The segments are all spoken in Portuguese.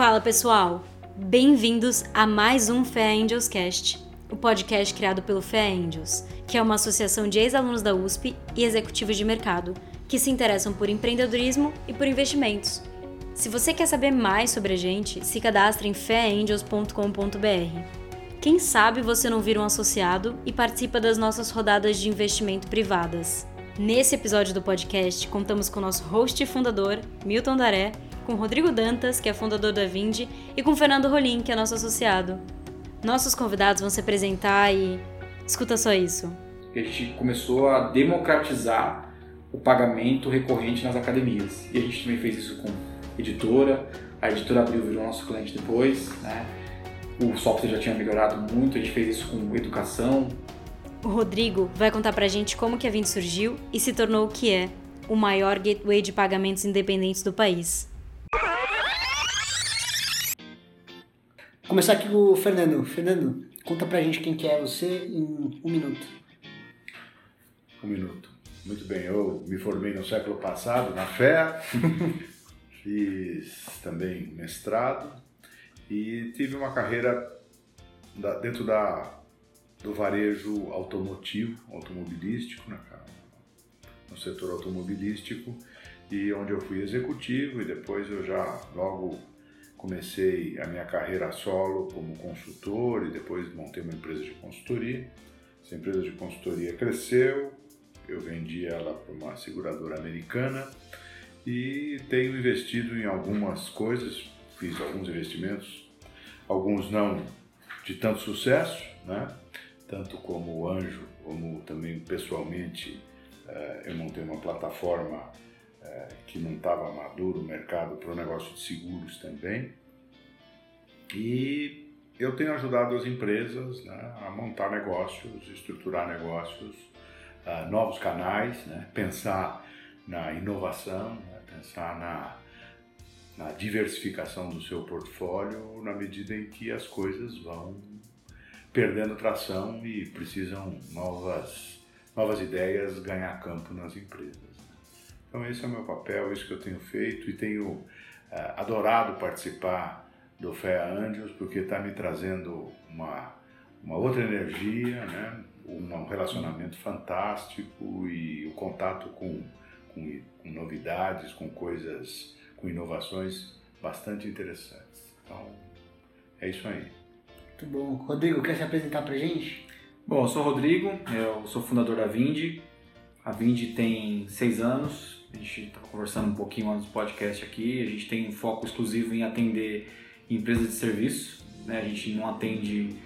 Fala pessoal, bem-vindos a mais um Fé Angels Cast, o podcast criado pelo Fé Angels, que é uma associação de ex-alunos da USP e executivos de mercado que se interessam por empreendedorismo e por investimentos. Se você quer saber mais sobre a gente, se cadastre em feangels.com.br. Quem sabe você não vira um associado e participa das nossas rodadas de investimento privadas. Nesse episódio do podcast, contamos com nosso host e fundador, Milton Daré, com Rodrigo Dantas, que é fundador da Vindi, e com Fernando Rolim, que é nosso associado. Nossos convidados vão se apresentar e. Escuta só isso. A gente começou a democratizar o pagamento recorrente nas academias. E a gente também fez isso com editora. A editora Abril virou nosso cliente depois, né? O software já tinha melhorado muito, a gente fez isso com educação. O Rodrigo vai contar pra gente como que a Vindi surgiu e se tornou o que é, o maior gateway de pagamentos independentes do país. Começar aqui com o Fernando. Fernando, conta pra gente quem que é você em um minuto. Um minuto. Muito bem, eu me formei no século passado na FEA, fiz também mestrado e tive uma carreira dentro da, do varejo automotivo, automobilístico, né, no setor automobilístico, e onde eu fui executivo e depois eu já logo comecei a minha carreira solo como consultor e depois montei uma empresa de consultoria. Essa empresa de consultoria cresceu, eu vendi ela para uma seguradora americana e tenho investido em algumas coisas, fiz alguns investimentos, alguns não de tanto sucesso, né? tanto como anjo, como também pessoalmente eh, eu montei uma plataforma é, que não estava maduro o mercado para o negócio de seguros também. E eu tenho ajudado as empresas né, a montar negócios, estruturar negócios, uh, novos canais, né, pensar na inovação, né, pensar na, na diversificação do seu portfólio na medida em que as coisas vão perdendo tração e precisam novas, novas ideias ganhar campo nas empresas. Então esse é o meu papel, isso que eu tenho feito e tenho uh, adorado participar do Fé Angels porque está me trazendo uma, uma outra energia, né? um relacionamento fantástico e o contato com, com, com novidades, com coisas, com inovações bastante interessantes. Então é isso aí. Muito bom. Rodrigo, quer se apresentar para gente? Bom, eu sou o Rodrigo, eu sou fundador da Vindi. A Vindi tem seis anos, a gente estava conversando um pouquinho antes do podcast aqui, a gente tem um foco exclusivo em atender empresas de serviço, né? a gente não atende...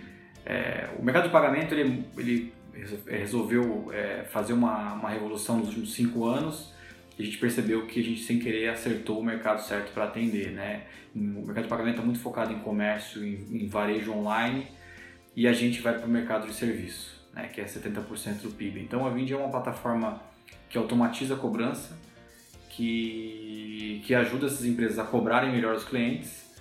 É, o mercado de pagamento, ele, ele resolveu é, fazer uma, uma revolução nos últimos cinco anos e a gente percebeu que a gente, sem querer, acertou o mercado certo para atender, né? O mercado de pagamento é muito focado em comércio, em, em varejo online e a gente vai para o mercado de serviço, né? Que é 70% do PIB. Então, a Vind é uma plataforma que automatiza a cobrança, que, que ajuda essas empresas a cobrarem melhor os clientes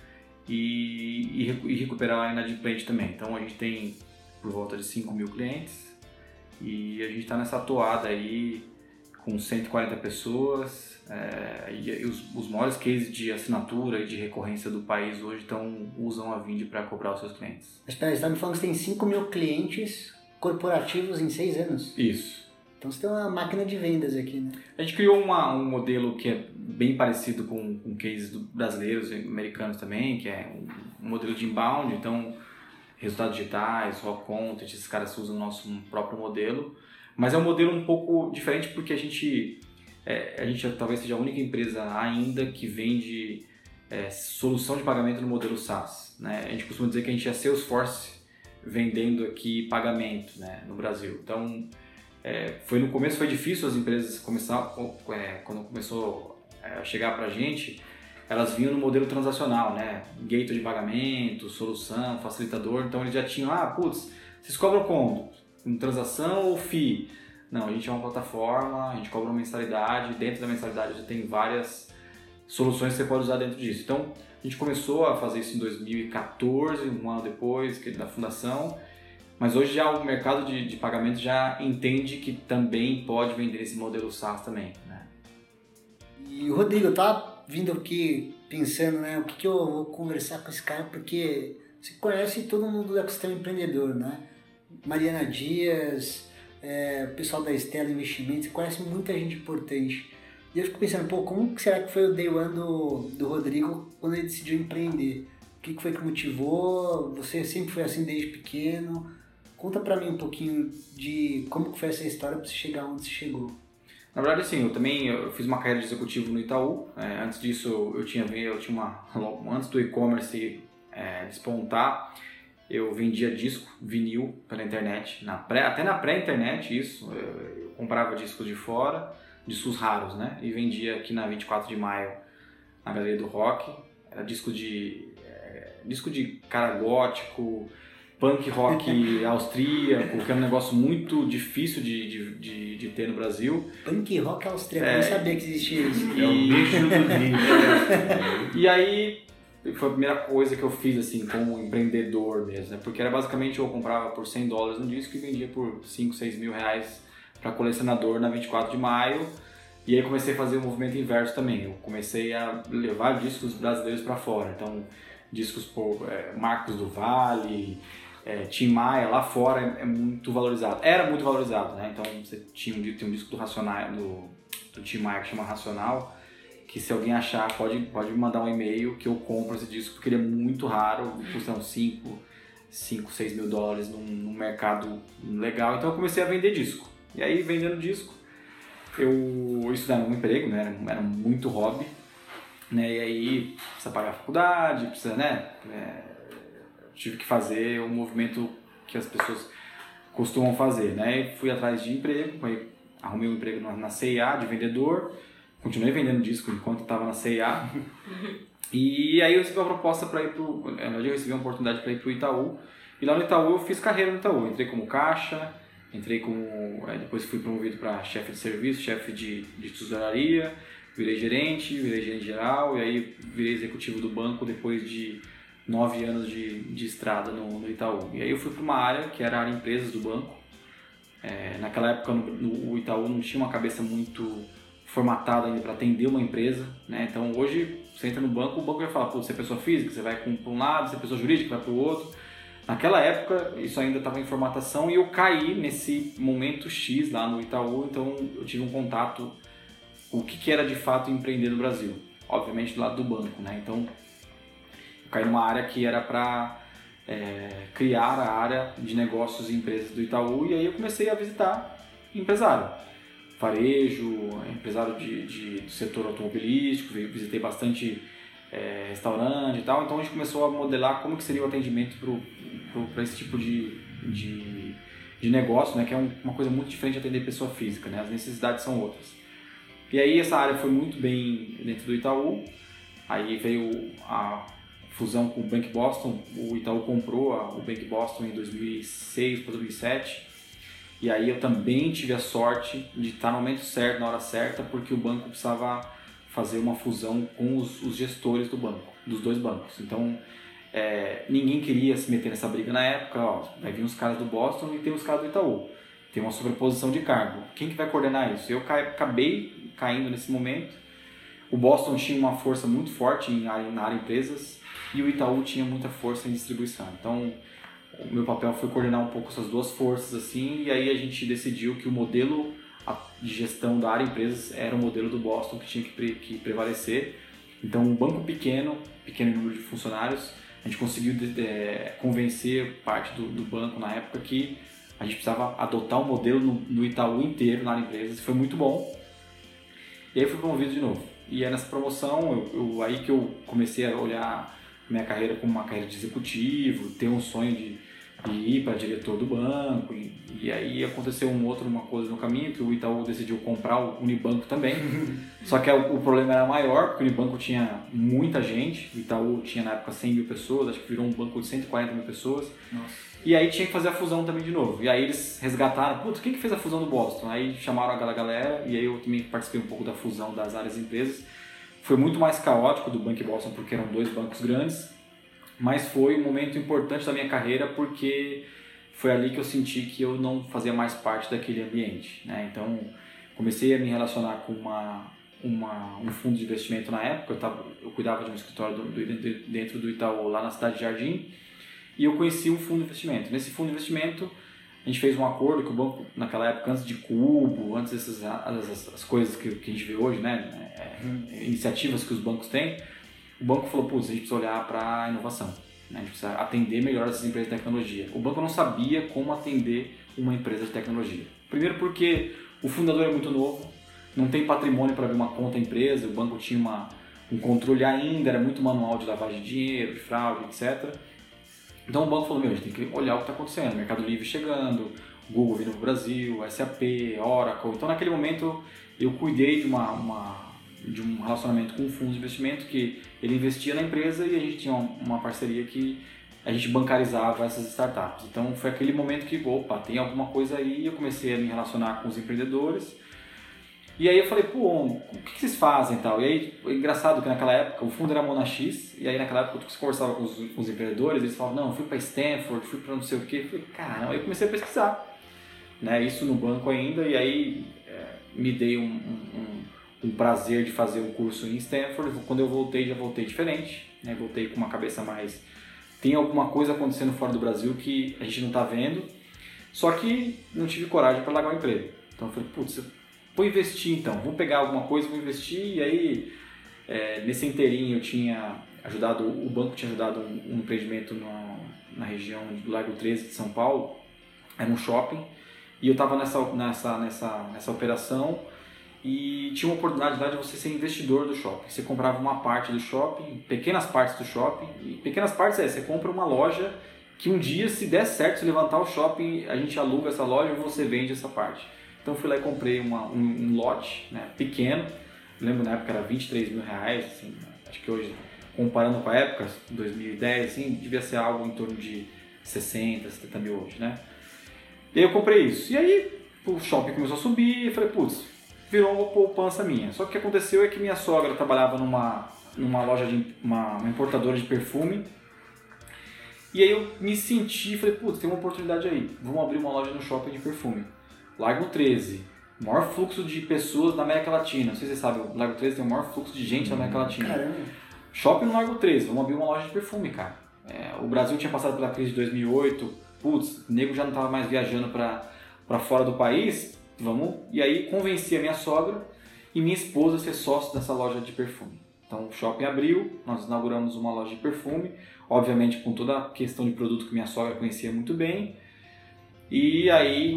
e, e, e recuperar a inadimplente também. Então a gente tem por volta de 5 mil clientes e a gente está nessa toada aí com 140 pessoas é, e, e os, os, maiores cases de assinatura e de recorrência do país hoje então, usam a Vind para cobrar os seus clientes. Espera, você está me falando que você tem 5 mil clientes corporativos em 6 anos? Isso. Então você tem uma máquina de vendas aqui, né? A gente criou uma, um modelo que é bem parecido com, com cases brasileiros e americanos também, que é um, um modelo de inbound, então resultados digitais, raw content, esses caras usam o nosso próprio modelo, mas é um modelo um pouco diferente porque a gente, é, a gente talvez seja a única empresa ainda que vende é, solução de pagamento no modelo SaaS. Né? A gente costuma dizer que a gente é Salesforce vendendo aqui pagamento né, no Brasil. Então, é, foi no começo foi difícil as empresas começar é, quando começou é, a chegar para a gente elas vinham no modelo transacional né? Gateway de pagamento solução facilitador. Então eles já tinham ah putz vocês cobram como em transação ou FII não a gente é uma plataforma a gente cobra uma mensalidade. Dentro da mensalidade já tem várias soluções que você pode usar dentro disso. Então a gente começou a fazer isso em 2014 um ano depois da fundação mas hoje já o mercado de, de pagamento já entende que também pode vender esse modelo SaaS também, né? E Rodrigo, tá vindo aqui pensando, né? O que, que eu vou conversar com esse cara, porque você conhece todo mundo do ecossistema empreendedor, né? Mariana Dias, é, o pessoal da Estela Investimentos, conhece muita gente importante. E eu fico pensando, pô, como será que foi o day one do, do Rodrigo quando ele decidiu empreender? O que, que foi que motivou? Você sempre foi assim desde pequeno? Conta pra mim um pouquinho de como foi essa história pra você chegar onde você chegou. Na verdade, assim, eu também eu fiz uma carreira de executivo no Itaú. É, antes disso, eu tinha, eu tinha uma. Antes do e-commerce é, despontar, eu vendia disco, vinil pela internet. Na pré, até na pré-internet, isso. Eu, eu comprava discos de fora, discos raros, né? E vendia aqui na 24 de maio, na Galeria do Rock. Era disco de. É, disco de cara gótico punk rock austríaco, que é um negócio muito difícil de, de, de, de ter no Brasil. Punk rock austríaco, é, eu não sabia que existia isso. É o bicho do é. E aí foi a primeira coisa que eu fiz assim como empreendedor mesmo, né? porque era basicamente eu comprava por 100 dólares um disco e vendia por 5, 6 mil reais para colecionador na 24 de maio. E aí comecei a fazer o movimento inverso também. Eu comecei a levar discos brasileiros para fora. Então, discos por é, Marcos do Vale, é, Tim Maia lá fora é, é, muito valorizado. Era muito valorizado, né? Então você tinha um, tem um disco do Racional, do, do Tim Maia que chama Racional, que se alguém achar pode, pode me mandar um e-mail que eu compro esse disco, porque ele é muito raro, custa uns 5, 5, 6 mil dólares num, num mercado legal. Então eu comecei a vender disco. E aí vendendo disco, eu estudava um emprego, né? Era, era muito hobby. Né? E aí precisa pagar a faculdade, precisa, né? É, tive que fazer o um movimento que as pessoas costumam fazer, né? E fui atrás de emprego, arrumei um emprego na CIA de vendedor, continuei vendendo disco enquanto estava na CIA. e aí eu recebi uma proposta para ir para eu recebi uma oportunidade para ir para o Itaú. E lá no Itaú eu fiz carreira no Itaú, entrei como caixa, entrei como depois fui promovido para chefe de serviço, chefe de, de tesouraria, virei gerente, virei gerente geral e aí virei executivo do banco depois de nove anos de, de estrada no, no Itaú. E aí eu fui para uma área que era a área empresas do banco. É, naquela época no, no, o Itaú não tinha uma cabeça muito formatada ainda para atender uma empresa, né? Então hoje você entra no banco, o banco vai falar, você é pessoa física, você vai para um lado, você é pessoa jurídica, vai para o outro. Naquela época isso ainda estava em formatação e eu caí nesse momento X lá no Itaú, então eu tive um contato o que, que era de fato empreender no Brasil, obviamente do lado do banco, né? Então caí numa área que era para é, criar a área de negócios e empresas do Itaú e aí eu comecei a visitar empresário, varejo, empresário de, de do setor automobilístico, visitei bastante é, restaurante e tal, então a gente começou a modelar como que seria o atendimento para esse tipo de, de, de, negócio, né, que é um, uma coisa muito diferente de atender pessoa física, né, as necessidades são outras. E aí essa área foi muito bem dentro do Itaú, aí veio a fusão com o Bank Boston, o Itaú comprou o Bank Boston em 2006 para 2007. E aí eu também tive a sorte de estar no momento certo, na hora certa, porque o banco precisava fazer uma fusão com os, os gestores do banco, dos dois bancos. Então é, ninguém queria se meter nessa briga na época. Ó, vai vir os caras do Boston e tem os caras do Itaú. Tem uma sobreposição de cargo. Quem que vai coordenar isso? Eu acabei caindo nesse momento. O Boston tinha uma força muito forte em, na área empresas e o Itaú tinha muita força em distribuição. Então, o meu papel foi coordenar um pouco essas duas forças assim, e aí a gente decidiu que o modelo de gestão da área empresas era o modelo do Boston que tinha que, pre que prevalecer. Então, um banco pequeno, pequeno número de funcionários, a gente conseguiu é, convencer parte do, do, banco na época que a gente precisava adotar o um modelo no, no, Itaú inteiro na área empresas. Foi muito bom. E aí fui promovido de novo. E é nessa promoção, eu, eu, aí que eu comecei a olhar minha carreira como uma carreira de executivo, ter um sonho de, de ir para diretor do banco. E, e, aí aconteceu um outro, uma coisa no caminho, que o Itaú decidiu comprar o Unibanco também. Só que o, o, problema era maior, porque o Unibanco tinha muita gente, o Itaú tinha na época 100 mil pessoas, acho que virou um banco de 140 mil pessoas. Nossa. E aí tinha que fazer a fusão também de novo. E aí eles resgataram, putz, quem que fez a fusão do Boston? Aí chamaram a galera, e aí eu também participei um pouco da fusão das áreas empresas. Foi muito mais caótico do Bank Boston porque eram dois bancos grandes, mas foi um momento importante da minha carreira porque foi ali que eu senti que eu não fazia mais parte daquele ambiente. Né? Então comecei a me relacionar com uma, uma, um fundo de investimento na época, eu, tava, eu cuidava de um escritório do, do, dentro do Itaú, lá na cidade de Jardim, e eu conheci um fundo de investimento. Nesse fundo de investimento, a gente fez um acordo que o banco, naquela época, antes de cubo, antes dessas as, as coisas que, que a gente vê hoje, né, é, iniciativas que os bancos têm, o banco falou, putz, a gente precisa olhar para a inovação, né, a gente precisa atender melhor essas empresas de tecnologia. O banco não sabia como atender uma empresa de tecnologia. Primeiro porque o fundador é muito novo, não tem patrimônio para abrir uma conta empresa, o banco tinha uma, um controle ainda, era muito manual de lavagem de dinheiro, de fraude, etc. Então o banco falou, meu, a gente tem que olhar o que está acontecendo, Mercado Livre chegando, Google vindo para o Brasil, SAP, Oracle. Então naquele momento eu cuidei de, uma, uma, de um relacionamento com um fundo de investimento que ele investia na empresa e a gente tinha uma parceria que a gente bancarizava essas startups. Então foi aquele momento que, opa, tem alguma coisa aí, eu comecei a me relacionar com os empreendedores e aí eu falei, pô, o que, vocês fazem e tal? E aí, é engraçado que naquela época o fundo era Mona X, e aí naquela época eu conversava com os, com os empreendedores, eles falavam, não, fui para Stanford, fui para não sei o quê. Eu falei, caramba, aí eu comecei a pesquisar, né, isso no banco ainda, e aí é, me dei um, um, um, prazer de fazer um curso em Stanford. Quando eu voltei, já voltei diferente, né, voltei com uma cabeça mais... Tem alguma coisa acontecendo fora do Brasil que a gente não está vendo, só que não tive coragem para largar o emprego. Então eu falei, putz, vou investir então, vou pegar alguma coisa, vou investir, e aí é, nesse inteirinho eu tinha ajudado, o banco tinha ajudado um, um empreendimento na, na região do Largo 13 de São Paulo, era um shopping, e eu estava nessa, nessa, nessa, nessa operação. E tinha uma oportunidade lá de você ser investidor do shopping. Você comprava uma parte do shopping, pequenas partes do shopping, e pequenas partes é, você compra uma loja que um dia, se der certo, se levantar o shopping, a gente aluga essa loja e você vende essa parte. Então fui lá e comprei uma, um, um, lote né, pequeno, lembro na época era 23 mil reais, assim, acho que hoje, comparando com a época, 2010, assim, devia ser algo em torno de 60, 70 mil hoje, né? E aí eu comprei isso. E aí o shopping começou a subir e falei, putz, virou uma poupança minha. Só que o que aconteceu é que minha sogra trabalhava numa, numa loja de uma, uma importadora de perfume. E aí eu me senti, falei, putz, tem uma oportunidade aí. Vamos abrir uma loja no shopping de perfume. Largo 13, maior fluxo de pessoas na América Latina. Não sei se você sabe, o Largo 13 tem o maior fluxo de gente na América Latina. Caramba. Shopping no Largo 13, vamos abrir uma loja de perfume, cara. É, o Brasil tinha passado pela crise de 2008, putz, o nego já não estava mais viajando para fora do país, vamos. E aí convenci a minha sogra e minha esposa a ser sócio dessa loja de perfume. Então o shopping abriu, nós inauguramos uma loja de perfume, obviamente com toda a questão de produto que minha sogra conhecia muito bem. E aí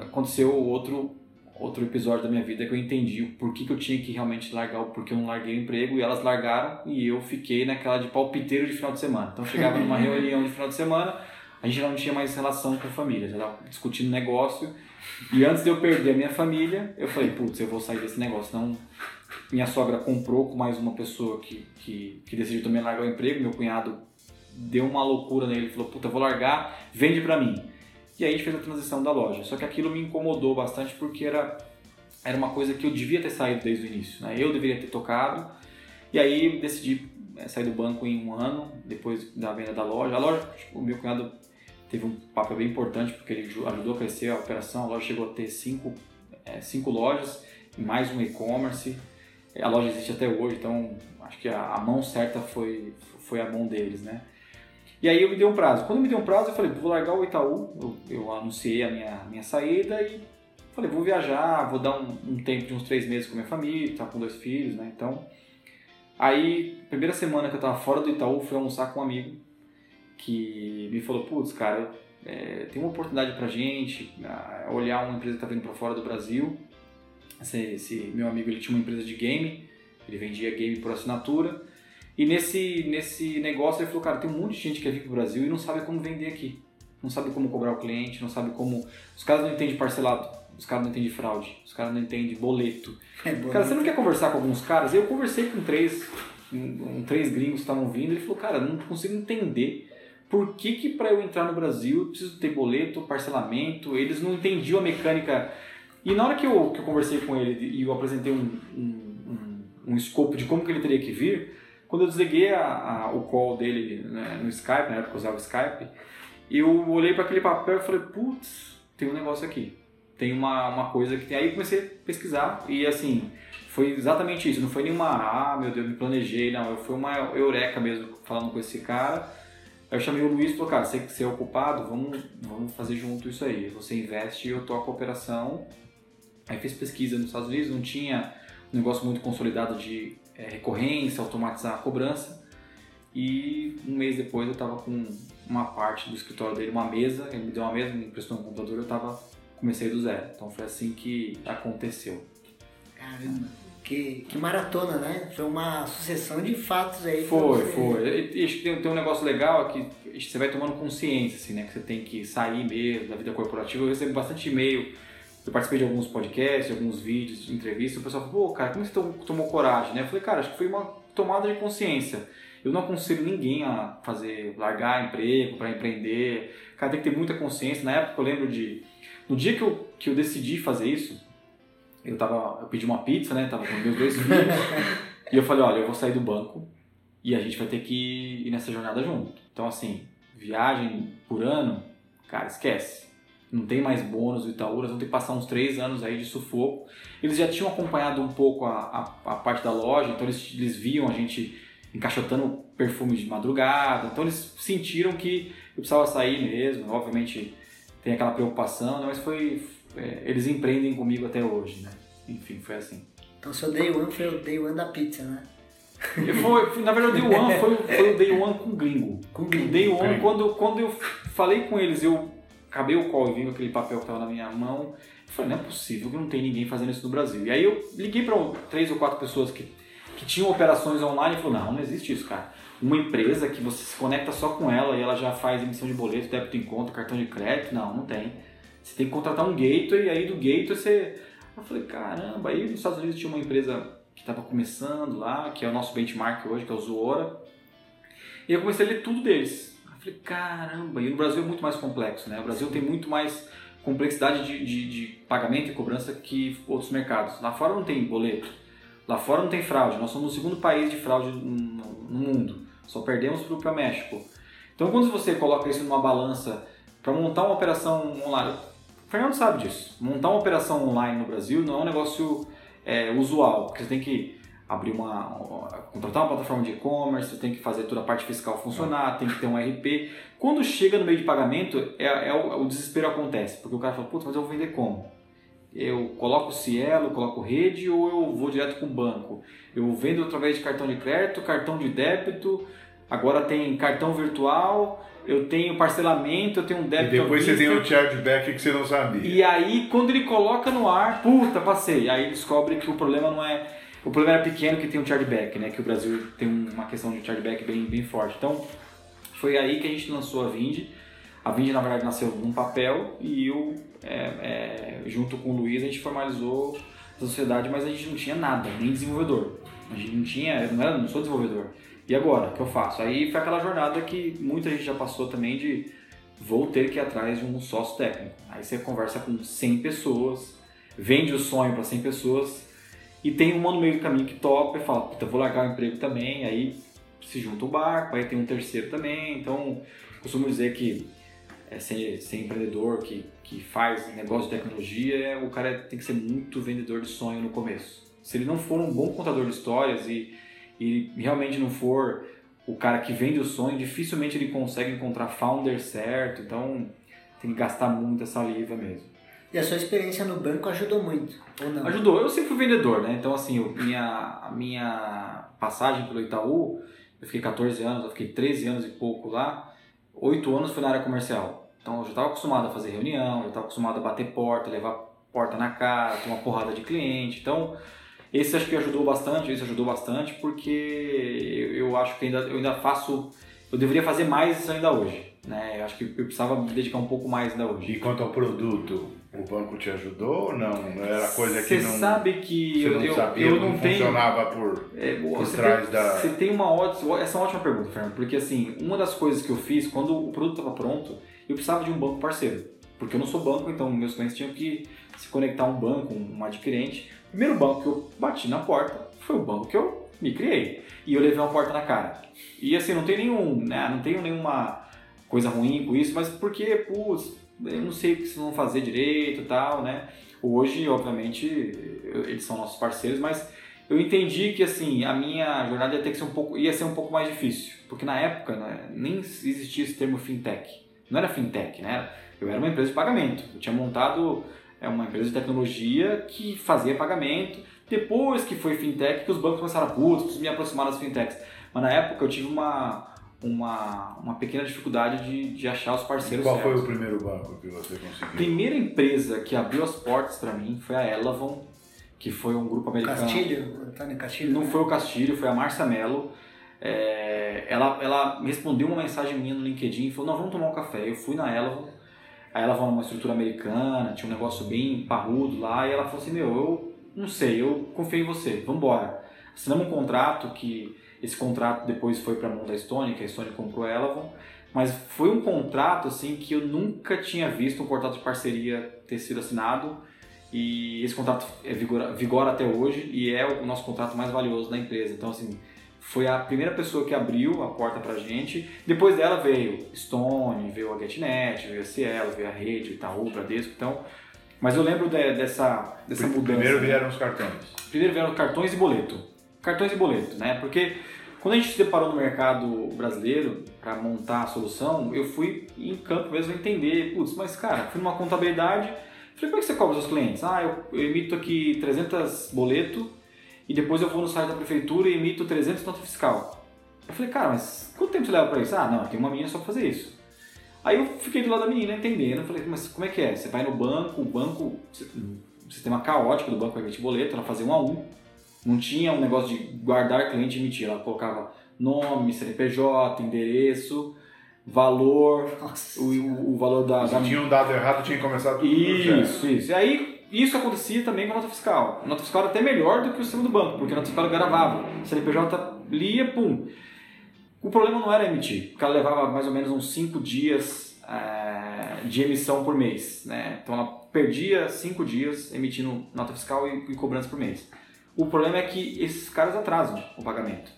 aconteceu outro outro episódio da minha vida que eu entendi o porquê que eu tinha que realmente largar, o porquê eu não larguei o emprego e elas largaram e eu fiquei naquela de palpiteiro de final de semana. Então chegava numa reunião de final de semana, a gente não tinha mais relação com a família, já estava discutindo negócio. E antes de eu perder a minha família, eu falei, putz, eu vou sair desse negócio. Não, minha sogra comprou com mais uma pessoa que, que, que decidiu também largar o emprego, meu cunhado deu uma loucura nele, falou, puta, vou largar, vende pra mim. E aí a gente fez a transição da loja. Só que aquilo me incomodou bastante porque era, era uma coisa que eu devia ter saído desde o início. Né? Eu deveria ter tocado. E aí decidi é, sair do banco em um ano, depois da venda da loja. A loja, tipo, o meu cunhado teve um papel bem importante porque ele ajudou a crescer a operação. A loja chegou a ter cinco, é, cinco lojas, mais um e-commerce. A loja existe até hoje, então acho que a, a mão certa foi, foi a mão deles, né? E aí eu me dei um prazo. Quando me deu um prazo, eu falei, vou largar o Itaú, eu, eu anunciei a minha, minha saída e falei, vou viajar, vou dar um, um, tempo de uns três meses com a minha família, tá com dois filhos, né? Então, aí, primeira semana que eu tava fora do Itaú, fui almoçar com um amigo que me falou, putz, cara, é, tem uma oportunidade pra gente olhar uma empresa que tá vindo pra fora do Brasil. Esse, esse meu amigo, ele tinha uma empresa de game, ele vendia game por assinatura. E nesse, nesse negócio ele falou, cara, tem um monte de gente que quer vir pro Brasil e não sabe como vender aqui. Não sabe como cobrar o cliente, não sabe como. Os caras não entendem parcelado, os caras não entendem fraude, os caras não entendem boleto. É, cara, você não quer conversar com alguns caras? Eu conversei com três, um, três gringos que estavam vindo, ele falou, cara, não consigo entender por que, que para eu entrar no Brasil eu preciso ter boleto, parcelamento, eles não entendiam a mecânica. E na hora que eu, que eu conversei com ele e eu apresentei um, um, um, um escopo de como que ele teria que vir, quando eu desliguei a, a, o call dele né, no Skype, na época eu usava o Skype, eu olhei para aquele papel e falei, putz, tem um negócio aqui. tem uma, uma coisa que tem. Aí comecei a pesquisar e assim, foi exatamente isso. Não foi nenhuma, ah, meu Deus, me planejei, não. Foi uma eureka mesmo falando com esse cara. Eu chamei o Luiz e falei, cara, você, você é ocupado, vamos, vamos fazer junto isso aí. Você investe e eu toco a operação. Aí fiz pesquisa nos Estados Unidos, não tinha um negócio muito consolidado de é, recorrência, automatizar a cobrança. E um mês depois eu estava com uma parte do escritório dele, uma mesa, ele me deu uma mesa, me emprestou um computador, eu tava, comecei do zero. Então foi assim que aconteceu. Caramba, que, que maratona, né? Foi uma sucessão de fatos aí. Foi, foi. E, que tem, tem um negócio legal que você vai tomando consciência, assim, né? Que você tem que sair mesmo da vida corporativa. Eu recebo bastante e-mail eu participei de alguns podcasts, alguns vídeos, entrevistas, o pessoal falou, pô, cara, como você tomou coragem, né? Eu falei, cara, acho que foi uma tomada de consciência. Eu não aconselho ninguém a fazer, largar emprego para empreender. Cara, tem que ter muita consciência. Na época eu lembro de. No dia que eu, que eu decidi fazer isso, eu tava. Eu pedi uma pizza, né? Tava com meus dois filhos. e eu falei, olha, eu vou sair do banco e a gente vai ter que ir nessa jornada junto. Então, assim, viagem por ano, cara, esquece não tem mais bônus do Itaú, vamos ter que passar uns três anos aí de sufoco. Eles já tinham acompanhado um pouco a, a, a parte da loja, então eles, eles viam a gente encaixotando perfume de madrugada, então eles sentiram que eu precisava sair mesmo, obviamente tem aquela preocupação, né? mas foi, é, eles empreendem comigo até hoje, né? Enfim, foi assim. Então seu day one foi o day one da pizza, né? Foi, na verdade, o Day One foi, foi o Day One com gringo. Com gringo. O Day One, quando, quando eu falei com eles, eu acabei o call e vi aquele papel que estava na minha mão. Eu falei, não é possível que não tem ninguém fazendo isso no Brasil. E aí eu liguei para três ou quatro pessoas que, que tinham operações online e falou, não, não existe isso, cara. Uma empresa que você se conecta só com ela e ela já faz emissão de boleto, débito em conta, cartão de crédito, não, não tem. Você tem que contratar um gateway e aí do gateway você... Eu falei, caramba, aí nos Estados Unidos tinha uma empresa que estava começando lá, que é o nosso benchmark hoje, que é o Zuora. E eu comecei a ler tudo deles. Falei, caramba, e no Brasil é muito mais complexo, né? O Brasil tem muito mais complexidade de, de, de, pagamento e cobrança que outros mercados. Lá fora não tem boleto, lá fora não tem fraude. Nós somos o segundo país de fraude no, mundo, só perdemos para o México. Então, quando você coloca isso numa balança para montar uma operação online, o Fernando sabe disso. Montar uma operação online no Brasil não é um negócio é, usual, porque você tem que abrir uma, contratar uma plataforma de e-commerce, tem que fazer toda a parte fiscal funcionar, tem que ter um RP. Quando chega no meio de pagamento, é, é o, o, desespero acontece, porque o cara fala, putz, mas eu vou vender como? Eu coloco Cielo, coloco rede ou eu vou direto com o banco? Eu vendo através de cartão de crédito, cartão de débito, agora tem cartão virtual, eu tenho parcelamento, eu tenho um débito. E depois você tem o chargeback que você não sabia. E aí, quando ele coloca no ar, puta, passei. Aí descobre que o problema não é o problema era pequeno que tem um chargeback, né? Que o Brasil tem uma questão de chargeback bem, bem forte. Então, foi aí que a gente lançou a Vind. A Vind, na verdade, nasceu num papel e eu, é, é, junto com o Luiz, a gente formalizou a sociedade, mas a gente não tinha nada, nem desenvolvedor. A gente não tinha, eu não, era, não sou desenvolvedor. E agora, o que eu faço? Aí foi aquela jornada que muita gente já passou também de vou ter que ir atrás de um sócio técnico. Aí você conversa com 100 pessoas, vende o sonho para 100 pessoas e tem um no meio do caminho que topa e fala, puta, vou largar o emprego também, aí se junta o barco, aí tem um terceiro também. Então, costumo dizer que é, ser, ser empreendedor que, que faz negócio de tecnologia, é, o cara tem que ser muito vendedor de sonho no começo. Se ele não for um bom contador de histórias e, e realmente não for o cara que vende o sonho, dificilmente ele consegue encontrar founder certo. Então, tem que gastar muita saliva mesmo. E a sua experiência no banco ajudou muito, ou não? Ajudou. Eu sempre fui vendedor, né? Então, assim, eu, minha, a minha passagem pelo Itaú, eu fiquei 14 anos, eu fiquei 13 anos e pouco lá. 8 anos foi na área comercial. Então, eu já estava acostumado a fazer reunião, já estava acostumado a bater porta, levar porta na cara, ter uma porrada de cliente. Então, esse acho que ajudou bastante, esse ajudou bastante porque eu, eu acho que ainda, eu ainda faço, eu deveria fazer mais isso ainda hoje. Né? Eu acho que eu precisava me dedicar um pouco mais ainda hoje. E quanto ao produto, o banco te ajudou ou não? Era coisa que Você não. sabe que você eu, não eu, sabia, eu não, tenho. funcionava por, É, por você trás tem, da. Você tem uma ótima. Essa é uma ótima pergunta, Fernando, porque assim, uma das coisas que eu fiz, quando o produto estava pronto, eu precisava de um banco parceiro. Porque eu não sou banco, então meus clientes tinham que se conectar a um banco, um adquirente. O primeiro banco que eu bati na porta foi o banco que eu me criei. E eu levei uma porta na cara. E assim, não tem nenhum, né? Não tenho nenhuma coisa ruim com isso, mas porque, putz, eu não sei o que vocês vão fazer direito e tal, né? Hoje, obviamente, eles são nossos parceiros, mas eu entendi que assim a minha jornada ia ter que ser um pouco ia ser um pouco mais difícil. Porque na época né, nem existia esse termo fintech. Não era fintech né? Eu era uma empresa de pagamento. Eu tinha montado é uma empresa de tecnologia que fazia pagamento. Depois que foi fintech que os bancos começaram a putz, me aproximar das fintechs. Mas na época eu tive uma uma, uma pequena dificuldade de, de achar os parceiros Qual certos. foi o primeiro banco que você conseguiu? A primeira empresa que abriu as portas para mim foi a Elavon que foi um grupo americano. Castilho, Antônio Castilho. Não né? foi o Castilho, foi a Márcia Mello. É, ela, ela me respondeu uma mensagem minha no LinkedIn e falou: Não, vamos tomar um café. Eu fui na Elavon. A Elavon era uma estrutura americana, tinha um negócio bem parrudo lá. E ela falou assim: Meu, eu não sei, eu confio em você, vamos embora. Assinamos um contrato que esse contrato depois foi para a mão da Estônia, que a Estônia comprou a Elavon. Mas foi um contrato assim que eu nunca tinha visto um contrato de parceria ter sido assinado e esse contrato é vigora, vigora até hoje e é o nosso contrato mais valioso da empresa. Então, assim, foi a primeira pessoa que abriu a porta pra gente. Depois dela veio Stone, veio a GetNet, veio a Cielo, veio a Rede, Itaú, Bradesco. Então, mas eu lembro de, dessa, dessa mudança. Primeiro vieram os cartões. Primeiro vieram cartões e boleto. Cartões e boleto, né? Porque quando a gente se deparou no mercado brasileiro para montar a solução, eu fui em campo mesmo entender, putz, mas cara, fui numa contabilidade Falei, como é que você cobra os seus clientes? Ah, eu, eu emito aqui 300 boleto e depois eu vou no site da prefeitura e emito 300 nota fiscal. Eu falei, cara, mas quanto tempo você leva para isso? Ah, não, tem uma menina só para fazer isso. Aí eu fiquei do lado da menina entendendo, falei, mas como é que é? Você vai no banco, o banco, o sistema caótico do banco vai emitir boleto, ela fazia um a um. Não tinha um negócio de guardar cliente e emitir, ela colocava nome, CNPJ, endereço, valor, o, o, o, valor da. Se da... tinha um dado errado, tinha que começar tudo Isso, isso. E aí, isso acontecia também com a nota fiscal. A nota fiscal era até melhor do que o sistema do banco, porque a nota fiscal gravava. O CNPJ lia, pum. O problema não era emitir, porque ela levava mais ou menos uns 5 dias é, de emissão por mês. Né? Então ela perdia 5 dias emitindo nota fiscal e, e cobrança por mês. O problema é que esses caras atrasam o pagamento.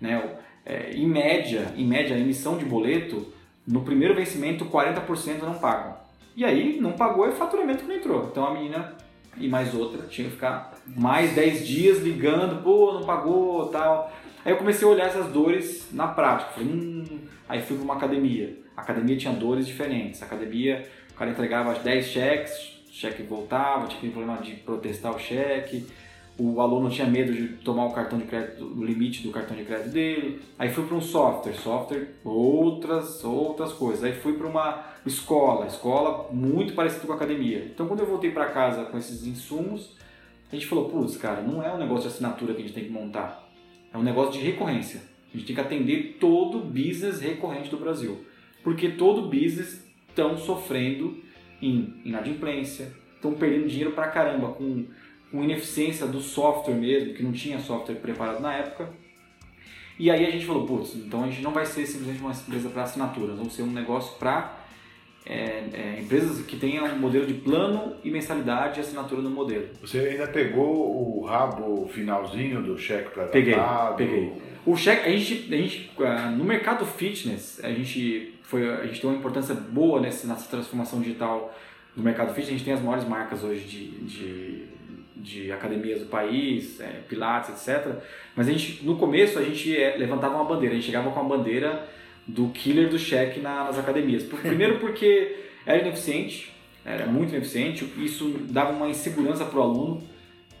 Né? É, em média, em média, a emissão de boleto, no primeiro vencimento, 40% não pagam. E aí, não pagou é faturamento que não entrou. Então a menina e mais outra tinha que ficar mais 10 dias ligando, pô, não pagou tal. Aí eu comecei a olhar essas dores na prática. Falei, hum. Aí fui para uma academia. A academia tinha dores diferentes. A academia, o cara entregava 10 cheques, o cheque voltava, tinha problema de protestar o cheque o aluno tinha medo de tomar o cartão de crédito, o limite do cartão de crédito dele. Aí fui para um software, software, outras, outras coisas. Aí fui para uma escola, escola muito parecida com a academia. Então quando eu voltei para casa com esses insumos, a gente falou, putz, cara, não é um negócio de assinatura que a gente tem que montar. É um negócio de recorrência. A gente tem que atender todo o business recorrente do Brasil. Porque todo business estão sofrendo em inadimplência, estão perdendo dinheiro pra caramba com com ineficiência do software mesmo, que não tinha software preparado na época. E aí a gente falou, putz, então a gente não vai ser simplesmente uma empresa para assinatura, vamos ser um negócio para é, é, empresas que tenham um modelo de plano e mensalidade e assinatura no modelo. Você ainda pegou o rabo finalzinho do cheque para Peguei, peguei. O cheque, a gente, a gente, ah, no mercado fitness, a gente, foi, a gente tem uma importância boa nessa, nessa transformação digital do mercado fitness. A gente tem as maiores marcas hoje de, de de academias do país, é, pilates, etc. Mas a gente, no começo a gente é, levantava uma bandeira, a gente chegava com a bandeira do killer do cheque na, nas academias. Primeiro porque era ineficiente, era muito ineficiente, isso dava uma insegurança para o aluno.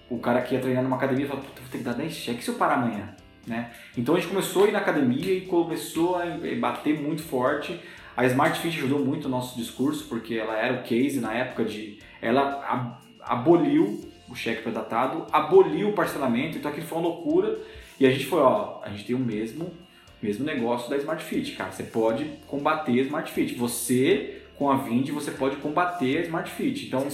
O cara que ia treinar numa academia falava, puta, vou ter que dar 10 cheques se eu parar amanhã. Né? Então a gente começou a ir na academia e começou a bater muito forte. A Smart Fit ajudou muito o nosso discurso, porque ela era o case na época de. Ela aboliu o cheque pré-datado, aboliu o parcelamento, então aquilo foi uma loucura. E a gente foi, ó, a gente tem o mesmo, mesmo negócio da Smart Fit, cara. Você pode combater a Smart Fit. Você, com a Vind, você pode combater a Smart Fit. Então,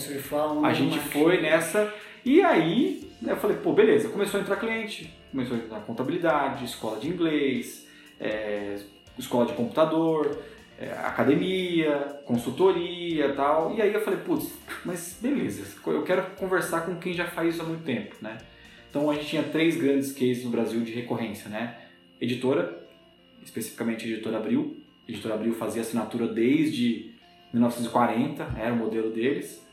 a gente foi nessa. E aí, né, eu falei, pô, beleza. Começou a entrar cliente, começou a entrar contabilidade, escola de inglês, é, escola de computador é, academia, consultoria tal. E aí eu falei, putz, mas beleza, eu quero conversar com quem já faz isso há muito tempo, né? Então a gente tinha três grandes cases no Brasil de recorrência, né? Editora, especificamente Editora Abril. A Editora Abril fazia assinatura desde 1940, era o modelo deles.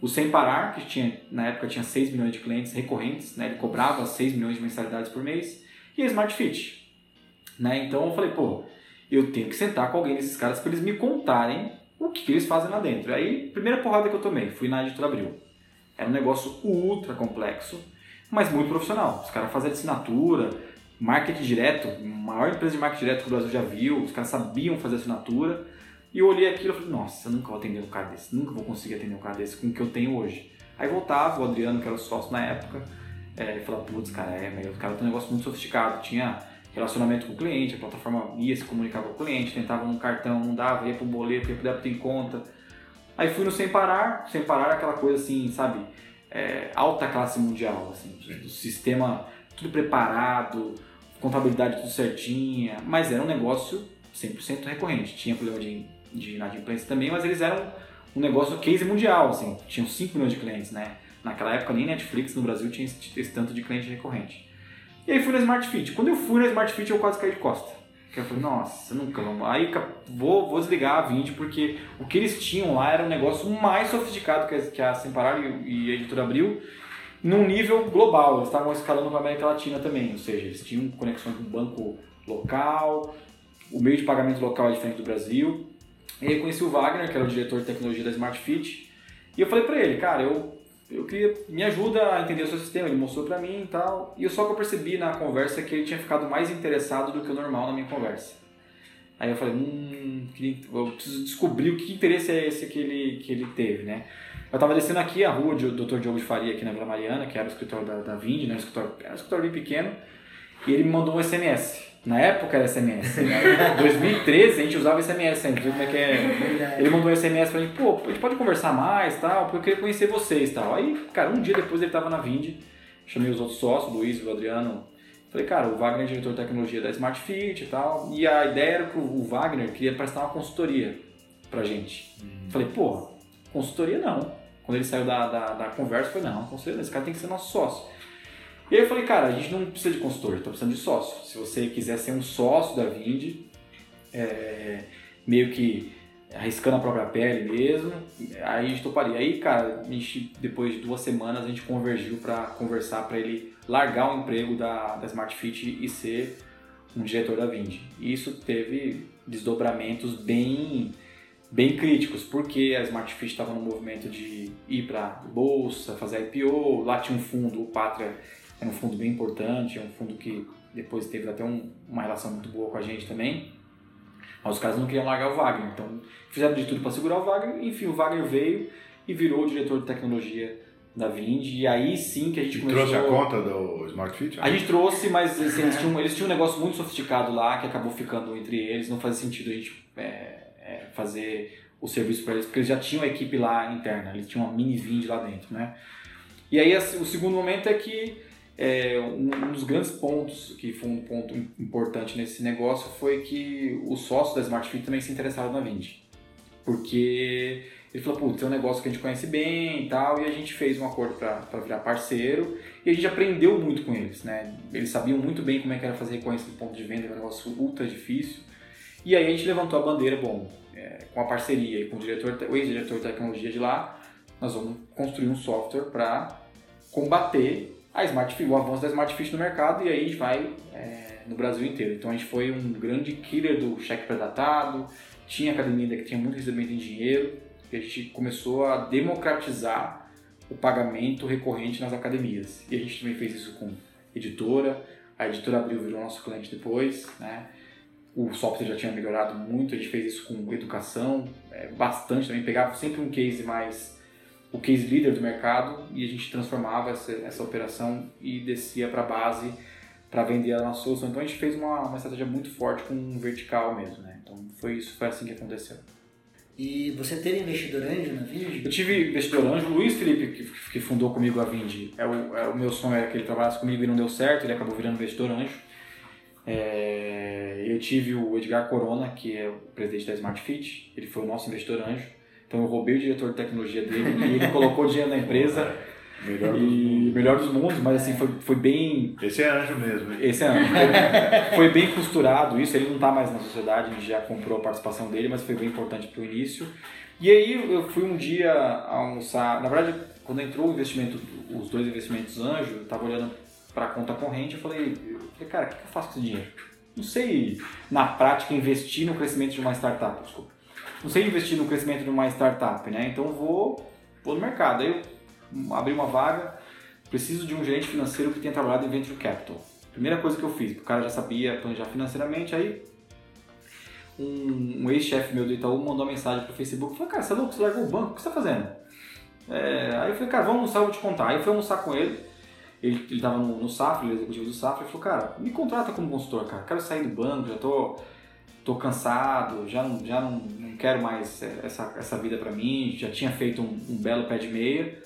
O Sem Parar, que tinha, na época tinha 6 milhões de clientes recorrentes, né? ele cobrava 6 milhões de mensalidades por mês. E a Smart Fit. Né? Então eu falei, pô, eu tenho que sentar com alguém desses caras para eles me contarem o que, que, eles fazem lá dentro. Aí, primeira porrada que eu tomei, fui na Editora Abril. Era um negócio ultra complexo, mas muito profissional. Os caras faziam assinatura, marketing direto, maior empresa de marketing direto que o Brasil já viu, os caras sabiam fazer assinatura. E eu olhei aquilo e falei, nossa, eu nunca vou atender um cara desse, nunca vou conseguir atender um cara desse com o que eu tenho hoje. Aí voltava, o Adriano, que era o sócio na época, é, falava, putz, cara, é, meu, o cara tem um negócio muito sofisticado, tinha relacionamento com o cliente, a plataforma ia se comunicar com o cliente, tentava um cartão, não dava, ia pro boleto, ia pro débito em conta. Aí fui no Sem Parar, Sem Parar é aquela coisa assim, sabe, é, alta classe mundial, assim, do sistema tudo preparado, contabilidade tudo certinha, mas era um negócio 100% recorrente. Tinha problema de, de inadimplência também, mas eles eram um negócio case mundial, assim, tinham 5 milhões de clientes, né? Naquela época nem Netflix no Brasil tinha esse, esse tanto de cliente recorrente. E aí fui na Smart Fit. Quando eu fui na Smart Fit, eu quase caí de costa. Porque eu falei, nossa, nunca vamos. Aí vou, vou desligar a 20, porque o que eles tinham lá era um negócio mais sofisticado que a, que a Semparar e, e a editora Abril, num nível global. Eles estavam escalando para a América Latina também, ou seja, eles tinham conexões com o banco local, o meio de pagamento local é diferente do Brasil. E aí conheci o Wagner, que era o diretor de tecnologia da Smart Fit, e eu falei para ele, cara, eu eu queria me ajuda a entender o seu sistema, ele mostrou para mim e tal. E só que eu percebi na conversa que ele tinha ficado mais interessado do que o normal na minha conversa. Aí eu falei, hum, eu preciso descobrir o que interesse é esse que ele, que ele teve, né? Eu estava descendo aqui a rua do Dr. Diogo de Faria, aqui na Vila Mariana, que era o escritório da, da Vind, né? O escritório, era um escritório bem pequeno, e ele me mandou um SMS. Na época era SMS. Em 2013 a gente usava SMS ainda, como é que é. Ele mandou um SMS pra mim, pô, a gente pode conversar mais tal, porque eu queria conhecer vocês tal. Aí, cara, um dia depois ele tava na Vind, chamei os outros sócios, o Luiz e o Adriano. Falei, cara, o Wagner é diretor de tecnologia da Smart Fit e tal. E a ideia era que o Wagner queria prestar uma consultoria pra gente. Uhum. Falei, pô, consultoria não. Quando ele saiu da, da, da conversa, falei, não, consultoria, esse cara tem que ser nosso sócio. E aí eu falei, cara, a gente não precisa de consultor, está precisando de sócio. Se você quiser ser um sócio da Vind, é, meio que arriscando a própria pele mesmo, aí a gente toparia. Aí, cara, a gente, depois de duas semanas, a gente convergiu para conversar para ele largar o emprego da, da Smart Fit e ser um diretor da Vind. E isso teve desdobramentos bem bem críticos, porque a Smart Fit estava no movimento de ir para bolsa, fazer IPO, lá tinha um fundo, o Pátria é um fundo bem importante, é um fundo que depois teve até um, uma relação muito boa com a gente também. Mas os caras não queriam largar o Wagner, então fizeram de tudo para segurar o Wagner. Enfim, o Wagner veio e virou o diretor de tecnologia da Vind, e aí sim que a gente e começou... trouxe a conta do Smart Fit? A gente trouxe, mas assim, eles, tinham, eles tinham um negócio muito sofisticado lá que acabou ficando entre eles, não fazia sentido a gente é, é, fazer o serviço para eles, porque eles já tinham a equipe lá interna, eles tinham uma mini Vind lá dentro, né? E aí assim, o segundo momento é que é, um dos grandes pontos, que foi um ponto importante nesse negócio, foi que os sócios da Smart Fit também se interessaram na Vind. Porque ele falou, putz, é um negócio que a gente conhece bem e tal, e a gente fez um acordo para virar parceiro, e a gente aprendeu muito com eles, né? Eles sabiam muito bem como é que era fazer reconhecimento de ponto de venda, era um negócio ultra difícil. E aí a gente levantou a bandeira, bom, é, com a parceria e com o diretor, o ex-diretor de tecnologia de lá, nós vamos construir um software para combater a Smart o avanço da Smart Fish no mercado e aí a gente vai é, no Brasil inteiro. Então a gente foi um grande killer do cheque pré-datado, tinha academia que tinha muito recebimento em dinheiro e a gente começou a democratizar o pagamento recorrente nas academias. E a gente também fez isso com editora, a editora Abril virou nosso cliente depois, né? O software já tinha melhorado muito, a gente fez isso com educação, é, bastante também, pegava sempre um case mais o case leader do mercado e a gente transformava essa, essa operação e descia para a base para vender a nossa solução. Então a gente fez uma, uma estratégia muito forte com um vertical mesmo, né? Então foi isso, foi assim que aconteceu. E você teve investidor anjo na Vind? Eu tive investidor anjo, o Luiz Felipe, que, que fundou comigo a Vind. É o, é o meu sonho era que ele trabalhasse comigo e não deu certo, ele acabou virando investidor anjo. É, eu tive o Edgar Corona, que é o presidente da Smart Fit, ele foi o nosso investidor anjo. Então eu roubei o diretor de tecnologia dele e ele colocou dinheiro na empresa. Melhor dos e mundos. melhor dos mundos, mas assim, foi, foi bem. Esse é anjo mesmo. hein? Esse ano. Foi, foi bem costurado isso, ele não está mais na sociedade, a gente já comprou a participação dele, mas foi bem importante para o início. E aí eu fui um dia almoçar, na verdade, quando entrou o investimento, os dois investimentos anjo, eu estava olhando para a conta corrente, eu falei, eu falei, cara, o que eu faço com esse dinheiro? Não sei, na prática, investir no crescimento de uma startup, desculpa. Não sei investir no crescimento de uma startup, né? Então vou, vou no mercado. Aí eu abri uma vaga, preciso de um gerente financeiro que tenha trabalhado em Venture Capital. Primeira coisa que eu fiz, porque o cara já sabia planejar financeiramente, aí um, um ex-chefe meu do Itaú mandou uma mensagem pro Facebook, falou, cara, você é louco, você largou o banco, o que você tá fazendo? É, aí eu falei, cara, vamos almoçar, eu vou te contar. Aí eu fui almoçar com ele, ele, ele tava no, no Safra, ele é executivo do Safra, ele falou, cara, me contrata como consultor, cara, quero sair do banco, já tô, tô cansado, já, não, já não, não quero mais essa, essa vida pra mim, já tinha feito um, um belo pé de meia.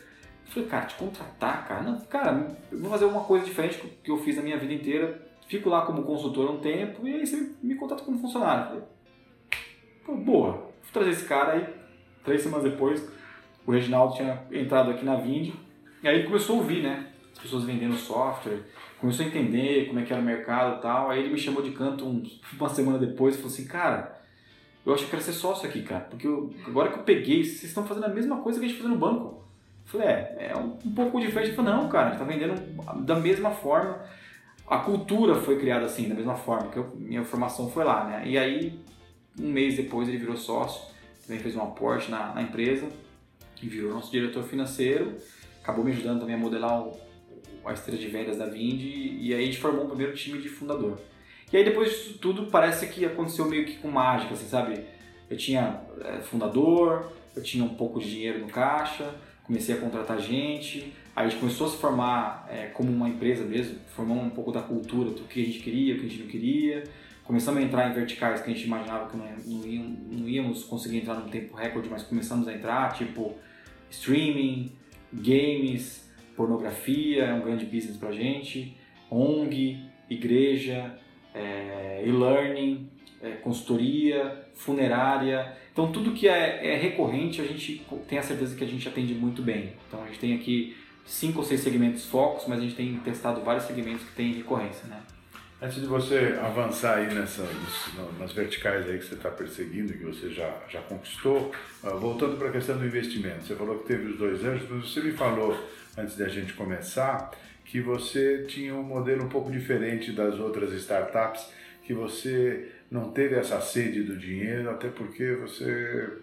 Falei, cara, te contratar, cara, não, cara, eu vou fazer uma coisa diferente que eu fiz na minha vida inteira, fico lá como consultor um tempo e aí você me contrata como funcionário. Falei, boa, vou trazer esse cara aí, três semanas depois, o Reginaldo tinha entrado aqui na Vind, e aí começou a ouvir, né? As pessoas vendendo software, começou a entender como é que era o mercado e tal. Aí ele me chamou de canto um, uma semana depois e falou assim, cara, eu acho que eu quero ser sócio aqui, cara, porque eu, agora que eu peguei, vocês estão fazendo a mesma coisa que a gente fazia no banco. Eu falei, é, é um, um pouco diferente. Ele falou, não, cara, a gente tá vendendo da mesma forma. A cultura foi criada assim, da mesma forma, que eu, minha formação foi lá, né? E aí, um mês depois, ele virou sócio, também fez um aporte na, na empresa virou nosso diretor financeiro. Acabou me ajudando também a modelar o, a esteira de vendas da Vind e aí a gente formou o primeiro time de fundador. E aí depois disso tudo parece que aconteceu meio que com mágica, assim, sabe? Eu tinha é, fundador, eu tinha um pouco de dinheiro no caixa, comecei a contratar gente, aí a gente começou a se formar é, como uma empresa mesmo, formando um pouco da cultura, do que a gente queria, o que a gente não queria. Começamos a entrar em verticais que a gente imaginava que não, não íamos conseguir entrar num tempo recorde, mas começamos a entrar, tipo streaming, games, pornografia é um grande business pra gente, ONG, igreja, é, e-learning, é, consultoria, funerária. Então tudo que é, é, recorrente a gente tem a certeza que a gente atende muito bem. Então a gente tem aqui cinco ou seis segmentos focos, mas a gente tem testado vários segmentos que têm recorrência, né? Antes de você avançar aí nessa, nas verticais aí que você está perseguindo, que você já, já conquistou, uh, voltando para a questão do investimento, você falou que teve os dois anos, mas você me falou, antes da gente começar, que você tinha um modelo um pouco diferente das outras startups, que você não teve essa sede do dinheiro, até porque você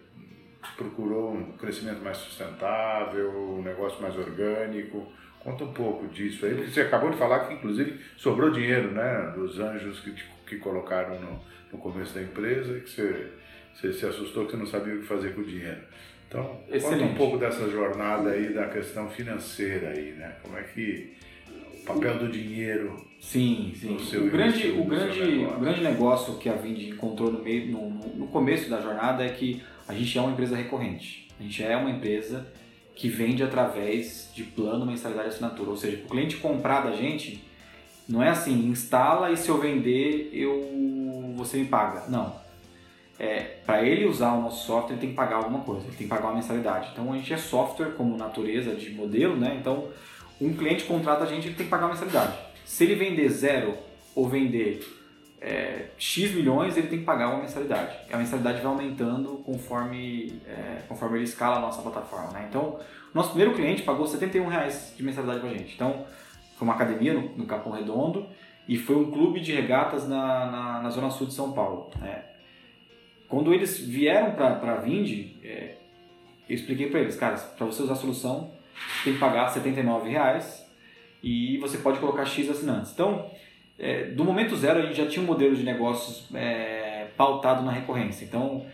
procurou um crescimento mais sustentável, um negócio mais orgânico. Conta um pouco disso aí, porque você acabou de falar que inclusive sobrou dinheiro, né, dos anjos que, te, que colocaram no, no começo da empresa e que você, você se assustou que você não sabia o que fazer com o dinheiro. Então, Excelente. conta um pouco dessa jornada aí da questão financeira aí, né? Como é que o papel do dinheiro Sim, sim. O grande, o, grande, o grande negócio que a Vind encontrou no, meio, no, no começo da jornada é que a gente é uma empresa recorrente. A gente é uma empresa que vende através de plano, mensalidade e assinatura. Ou seja, o cliente comprar da gente não é assim, instala e se eu vender, eu você me paga. Não. É, para ele usar o nosso software, ele tem que pagar alguma coisa, ele tem que pagar uma mensalidade. Então a gente é software como natureza de modelo, né? Então um cliente contrata a gente, ele tem que pagar uma mensalidade. Se ele vender zero ou vender é, X milhões, ele tem que pagar uma mensalidade. E a mensalidade vai aumentando conforme, é, conforme ele escala a nossa plataforma. Né? Então, nosso primeiro cliente pagou 71 reais de mensalidade para a gente. Então, foi uma academia no, no, Capão Redondo e foi um clube de regatas na, na, na zona sul de São Paulo. Né? Quando eles vieram para a Vind, é, eu expliquei para eles, cara, para você usar a solução, tem que pagar 79 reais e você pode colocar X assinantes. Então, é, do momento zero, a gente já tinha um modelo de negócios é, pautado na recorrência. Então,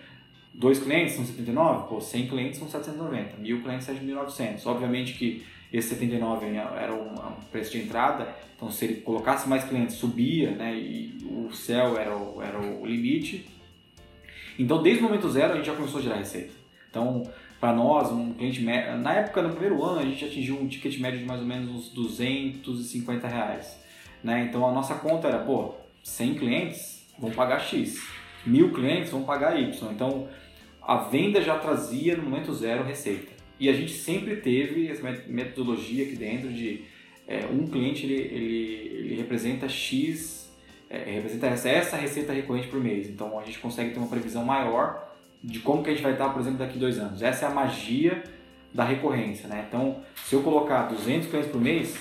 dois clientes são 79, pô, 100 clientes são 790, mil clientes são 1.900. Obviamente que esse 79 era um, preço de entrada, então se ele colocasse mais clientes, subia, né, e o céu era o, era o limite. Então, desde o momento zero, a gente já começou a gerar receita. Então, para nós, um cliente na época, no primeiro ano, a gente atingiu um ticket médio de mais ou menos uns 250 reais. Né? Então a nossa conta era, pô, 100 clientes vão pagar X, mil clientes vão pagar Y. Então a venda já trazia no momento zero receita. E a gente sempre teve essa metodologia aqui dentro de é, um cliente ele, ele, ele representa X, é, representa essa, essa receita recorrente por mês. Então a gente consegue ter uma previsão maior de como que a gente vai estar, por exemplo, daqui dois anos. Essa é a magia da recorrência, né? Então, se eu colocar 200 clientes por mês,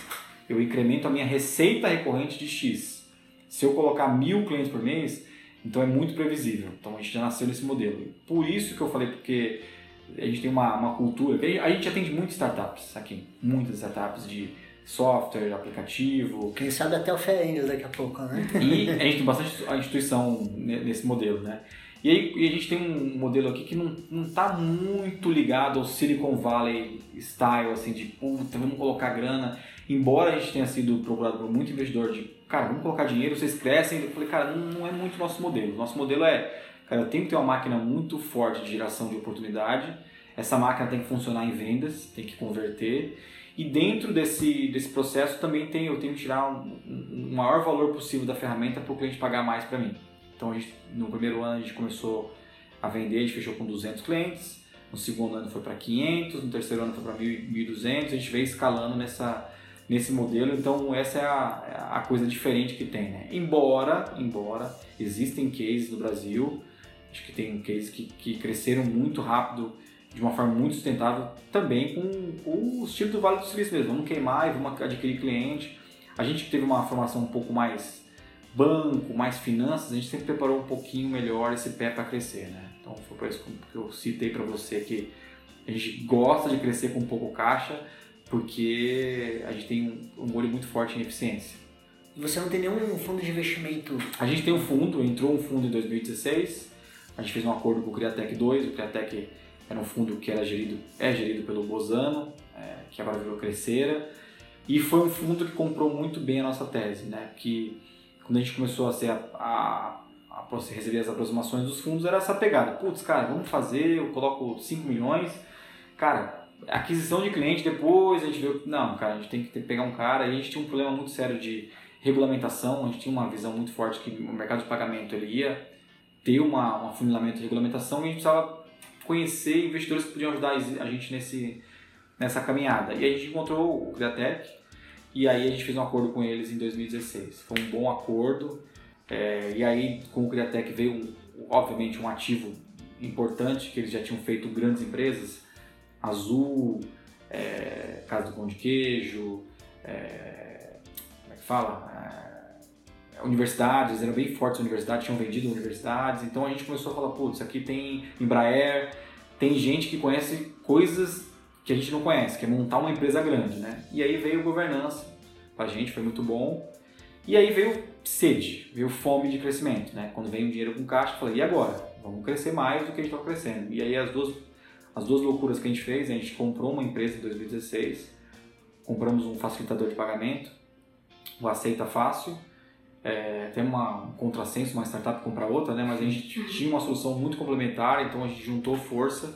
eu incremento a minha receita recorrente de X. Se eu colocar mil clientes por mês, então é muito previsível. Então a gente já nasceu nesse modelo. Por isso que eu falei, porque a gente tem uma, uma cultura. A gente atende muitas startups aqui, muitas startups de software, aplicativo. Quem sabe até o Ferengos daqui a pouco, né? E a gente tem bastante a instituição nesse modelo, né? E aí e a gente tem um modelo aqui que não, não tá muito ligado ao Silicon Valley style, assim, de puta, vamos colocar grana. Embora a gente tenha sido procurado por muito investidor de, cara, vamos colocar dinheiro, vocês crescem. Eu falei, cara, não, não é muito nosso modelo. Nosso modelo é, cara, eu tenho que ter uma máquina muito forte de geração de oportunidade. Essa máquina tem que funcionar em vendas, tem que converter. E dentro desse, desse processo também tem, eu tenho que tirar o um, um maior valor possível da ferramenta para o cliente pagar mais para mim. Então, gente, no primeiro ano a gente começou a vender, a gente fechou com 200 clientes, no segundo ano foi para 500, no terceiro ano foi para 1.200, a gente veio escalando nessa, nesse modelo, então essa é a, a coisa diferente que tem, né? Embora, embora existem cases no Brasil, acho que tem cases que, que cresceram muito rápido, de uma forma muito sustentável, também com, o estilo do Vale do Silício mesmo, vamos queimar e vamos adquirir cliente. A gente teve uma formação um pouco mais banco, mais finanças, a gente sempre preparou um pouquinho melhor esse pé para crescer, né? Então foi por isso que eu citei para você que a gente gosta de crescer com pouco caixa, porque a gente tem um, um olho muito forte em eficiência. E você não tem nenhum fundo de investimento? A gente tem um fundo, entrou um fundo em 2016, a gente fez um acordo com o Criatec 2, o Criatec era um fundo que era gerido, é gerido pelo Bozano, é, que agora virou Crescera, e foi um fundo que comprou muito bem a nossa tese, né? Que quando a gente começou a, ser a, a, a receber as aproximações dos fundos, era essa pegada. Putz, cara, vamos fazer, eu coloco 5 milhões. Cara, aquisição de cliente, depois a gente viu, não, cara, a gente tem que ter, pegar um cara. E a gente tinha um problema muito sério de regulamentação, a gente tinha uma visão muito forte que o mercado de pagamento ele ia ter uma, um afunilamento de regulamentação e a gente precisava conhecer investidores que podiam ajudar a gente nesse, nessa caminhada. E a gente encontrou o Criatec, e aí a gente fez um acordo com eles em 2016. Foi um bom acordo. É, e aí com o Criatec veio, obviamente, um ativo importante, que eles já tinham feito grandes empresas. Azul, é, Casa do Pão de Queijo, é, como é que fala? Universidades, eram bem fortes universidades, tinham vendido universidades. Então a gente começou a falar, putz, aqui tem Embraer, tem gente que conhece coisas que a gente não conhece, que é montar uma empresa grande, né? E aí veio governança pra gente, foi muito bom. E aí veio sede, veio fome de crescimento, né? Quando veio o dinheiro com caixa, eu falei, e agora? Vamos crescer mais do que a gente está crescendo. E aí as duas, as duas loucuras que a gente fez, a gente comprou uma empresa em 2016, compramos um facilitador de pagamento, o Aceita Fácil, é, tem uma, um contrassenso, uma startup comprar outra, né? Mas a gente tinha uma solução muito complementar, então a gente juntou força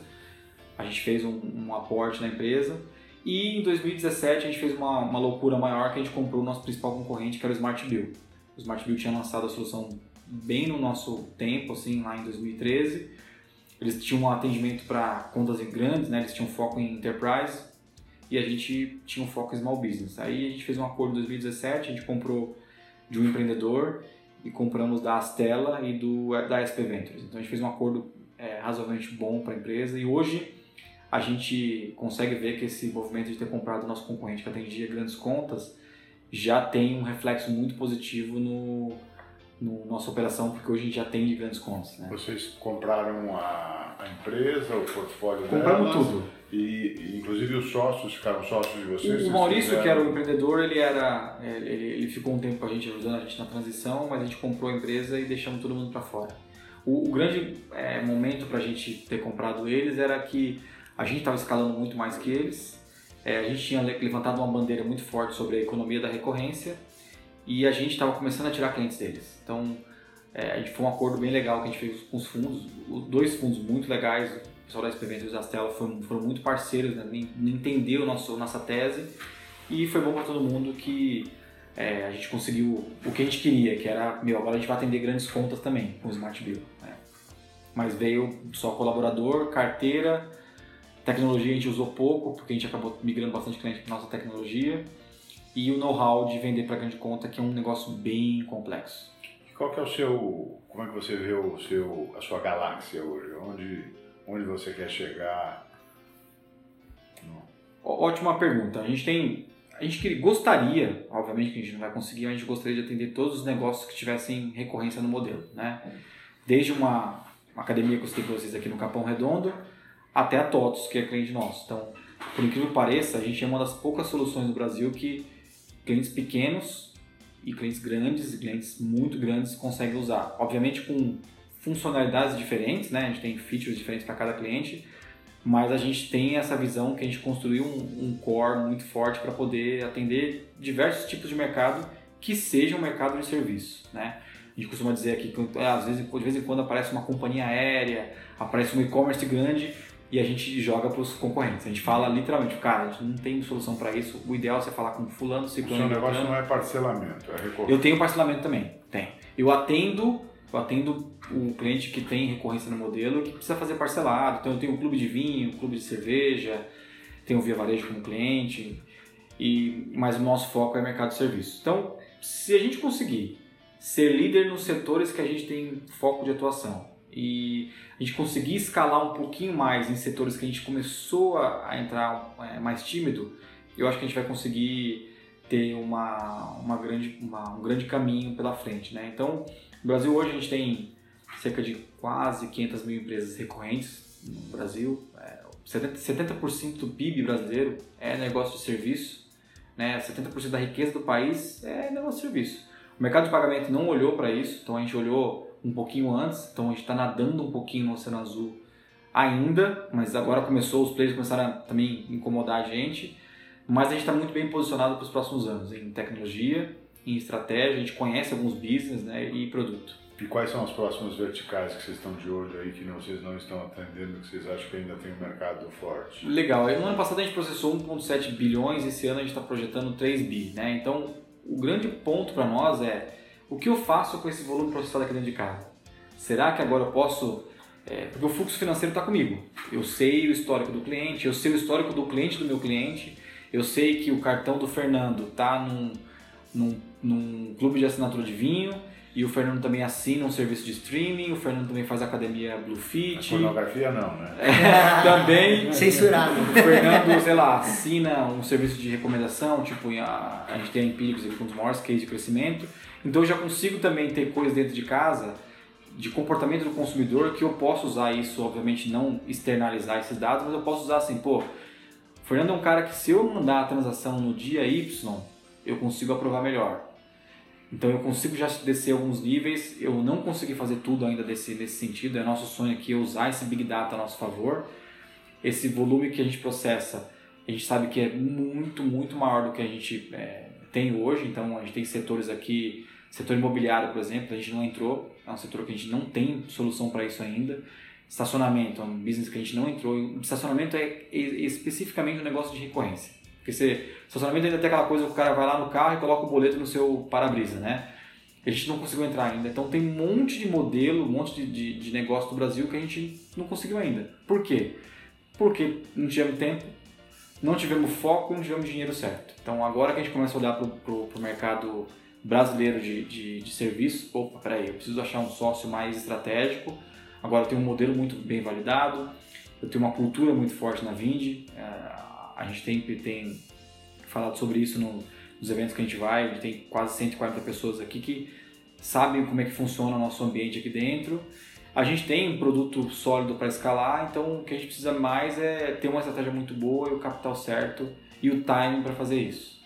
a gente fez um, um, aporte na empresa. E em 2017 a gente fez uma, uma loucura maior que a gente comprou o nosso principal concorrente, que era o Smart Bill. O Smart Bill tinha lançado a solução bem no nosso tempo, assim, lá em 2013. Eles tinham um atendimento para contas grandes, né? eles tinham foco em enterprise e a gente tinha um foco em small business. Aí a gente fez um acordo em 2017, a gente comprou de um empreendedor e compramos da Astela e do, da SP Ventures. Então a gente fez um acordo é, razoavelmente bom para a empresa e hoje a gente consegue ver que esse movimento de ter comprado o nosso concorrente que atendia grandes contas já tem um reflexo muito positivo no, no nossa operação, porque hoje a gente já atende grandes contas. Né? Vocês compraram a, a empresa, o portfólio Compramos delas, tudo. E, inclusive os sócios ficaram sócios de vocês? O, Maurício, fizeram... que era o empreendedor, ele era ele, ele ficou um tempo com a gente ajudando a gente na transição, mas a gente comprou a empresa e deixamos todo mundo para fora. O, o grande é, momento para a gente ter comprado eles era que a gente estava escalando muito mais que eles. É, a gente tinha levantado uma bandeira muito forte sobre a economia da recorrência e a gente estava começando a tirar clientes deles. Então, é, a gente foi um acordo bem legal que a gente fez com os fundos, dois fundos muito legais, o pessoal da Ventures e da Stella foram, foram muito parceiros, né, entenderam nosso, nossa tese e foi bom para todo mundo que é, a gente conseguiu o que a gente queria, que era, meu, agora a gente vai atender grandes contas também com o Smart Bill. Né? Mas veio só colaborador, carteira, Tecnologia a gente usou pouco, porque a gente acabou migrando bastante cliente para nossa tecnologia. E o know-how de vender para grande conta, que é um negócio bem complexo. Qual que é o seu, como é que você vê o seu, a sua galáxia hoje? Onde, onde você quer chegar? Ótima pergunta. A gente tem, a gente gostaria, obviamente que a gente não vai conseguir, a gente gostaria de atender todos os negócios que tivessem recorrência no modelo, né? Desde uma, uma academia que eu citei para vocês aqui no Capão Redondo, até a TOTOS, que é cliente nosso. Então, por incrível que pareça, a gente é uma das poucas soluções no Brasil que clientes pequenos e clientes grandes e clientes muito grandes conseguem usar. Obviamente com funcionalidades diferentes, né? A gente tem features diferentes para cada cliente, mas a gente tem essa visão que a gente construiu um, um core muito forte para poder atender diversos tipos de mercado que seja um mercado de serviço, né? A gente costuma dizer aqui que às vezes, de vez em quando aparece uma companhia aérea, aparece um e-commerce grande, e a gente joga para os concorrentes. A gente fala literalmente, cara, a gente não tem solução para isso. O ideal é você falar com fulano, ciclano... O seu negócio não é parcelamento, é recorrência. Eu tenho parcelamento também, tem. Eu atendo, eu atendo o cliente que tem recorrência no modelo, que precisa fazer parcelado. Então eu tenho um clube de vinho, um clube de cerveja, tenho o Via Varejo como cliente, e, mas o nosso foco é mercado de serviço. Então, se a gente conseguir ser líder nos setores que a gente tem foco de atuação e a gente conseguir escalar um pouquinho mais em setores que a gente começou a, a entrar é, mais tímido, eu acho que a gente vai conseguir ter uma, uma grande, uma, um grande caminho pela frente. Né? Então, no Brasil hoje a gente tem cerca de quase 500 mil empresas recorrentes no Brasil. É, 70%, 70 do PIB brasileiro é negócio de serviço. Né? 70% da riqueza do país é negócio de serviço. O mercado de pagamento não olhou para isso, então a gente olhou um pouquinho antes, então a gente está nadando um pouquinho no Oceano Azul ainda, mas agora começou, os players começaram a também incomodar a gente, mas a gente está muito bem posicionado para os próximos anos em tecnologia, em estratégia, a gente conhece alguns business né, e produto. E quais são as próximas verticais que vocês estão de olho aí, que não, vocês não estão atendendo, que vocês acham que ainda tem um mercado forte? Legal, no ano passado a gente processou 1,7 bilhões, esse ano a gente está projetando 3 bi, né? Então o grande ponto para nós é o que eu faço com esse volume processado aqui dentro de casa? Será que agora eu posso. É, porque o fluxo financeiro está comigo. Eu sei o histórico do cliente, eu sei o histórico do cliente do meu cliente, eu sei que o cartão do Fernando está num, num, num clube de assinatura de vinho, e o Fernando também assina um serviço de streaming, o Fernando também faz a academia Bluefit. pornografia não, né? É, também. Censurado. O Fernando, sei lá, assina um serviço de recomendação, tipo, a, a gente tem a Empíricos aqui com um dos maiores cases de crescimento. Então eu já consigo também ter coisas dentro de casa de comportamento do consumidor que eu posso usar isso, obviamente não externalizar esses dados, mas eu posso usar assim, pô, o Fernando é um cara que se eu mandar a transação no dia Y, eu consigo aprovar melhor. Então eu consigo já descer alguns níveis, eu não consegui fazer tudo ainda desse, nesse sentido, é nosso sonho aqui é usar esse Big Data a nosso favor. Esse volume que a gente processa, a gente sabe que é muito, muito maior do que a gente é, tem hoje, então a gente tem setores aqui Setor imobiliário, por exemplo, a gente não entrou, é um setor que a gente não tem solução para isso ainda. Estacionamento, é um business que a gente não entrou. Estacionamento é especificamente um negócio de recorrência. Porque você, estacionamento ainda tem aquela coisa que o cara vai lá no carro e coloca o boleto no seu para-brisa, né? A gente não conseguiu entrar ainda. Então tem um monte de modelo, um monte de, de, de negócio do Brasil que a gente não conseguiu ainda. Por quê? Porque não tivemos tempo, não tivemos foco não tivemos dinheiro certo. Então agora que a gente começa a olhar para o mercado brasileiro de, de, de serviço, opa, peraí, eu preciso achar um sócio mais estratégico, agora eu tenho um modelo muito bem validado, eu tenho uma cultura muito forte na Vind, é, a gente tem, tem falado sobre isso no, nos eventos que a gente vai, a gente tem quase 140 pessoas aqui que sabem como é que funciona o nosso ambiente aqui dentro, a gente tem um produto sólido para escalar, então o que a gente precisa mais é ter uma estratégia muito boa e o capital certo e o timing para fazer isso.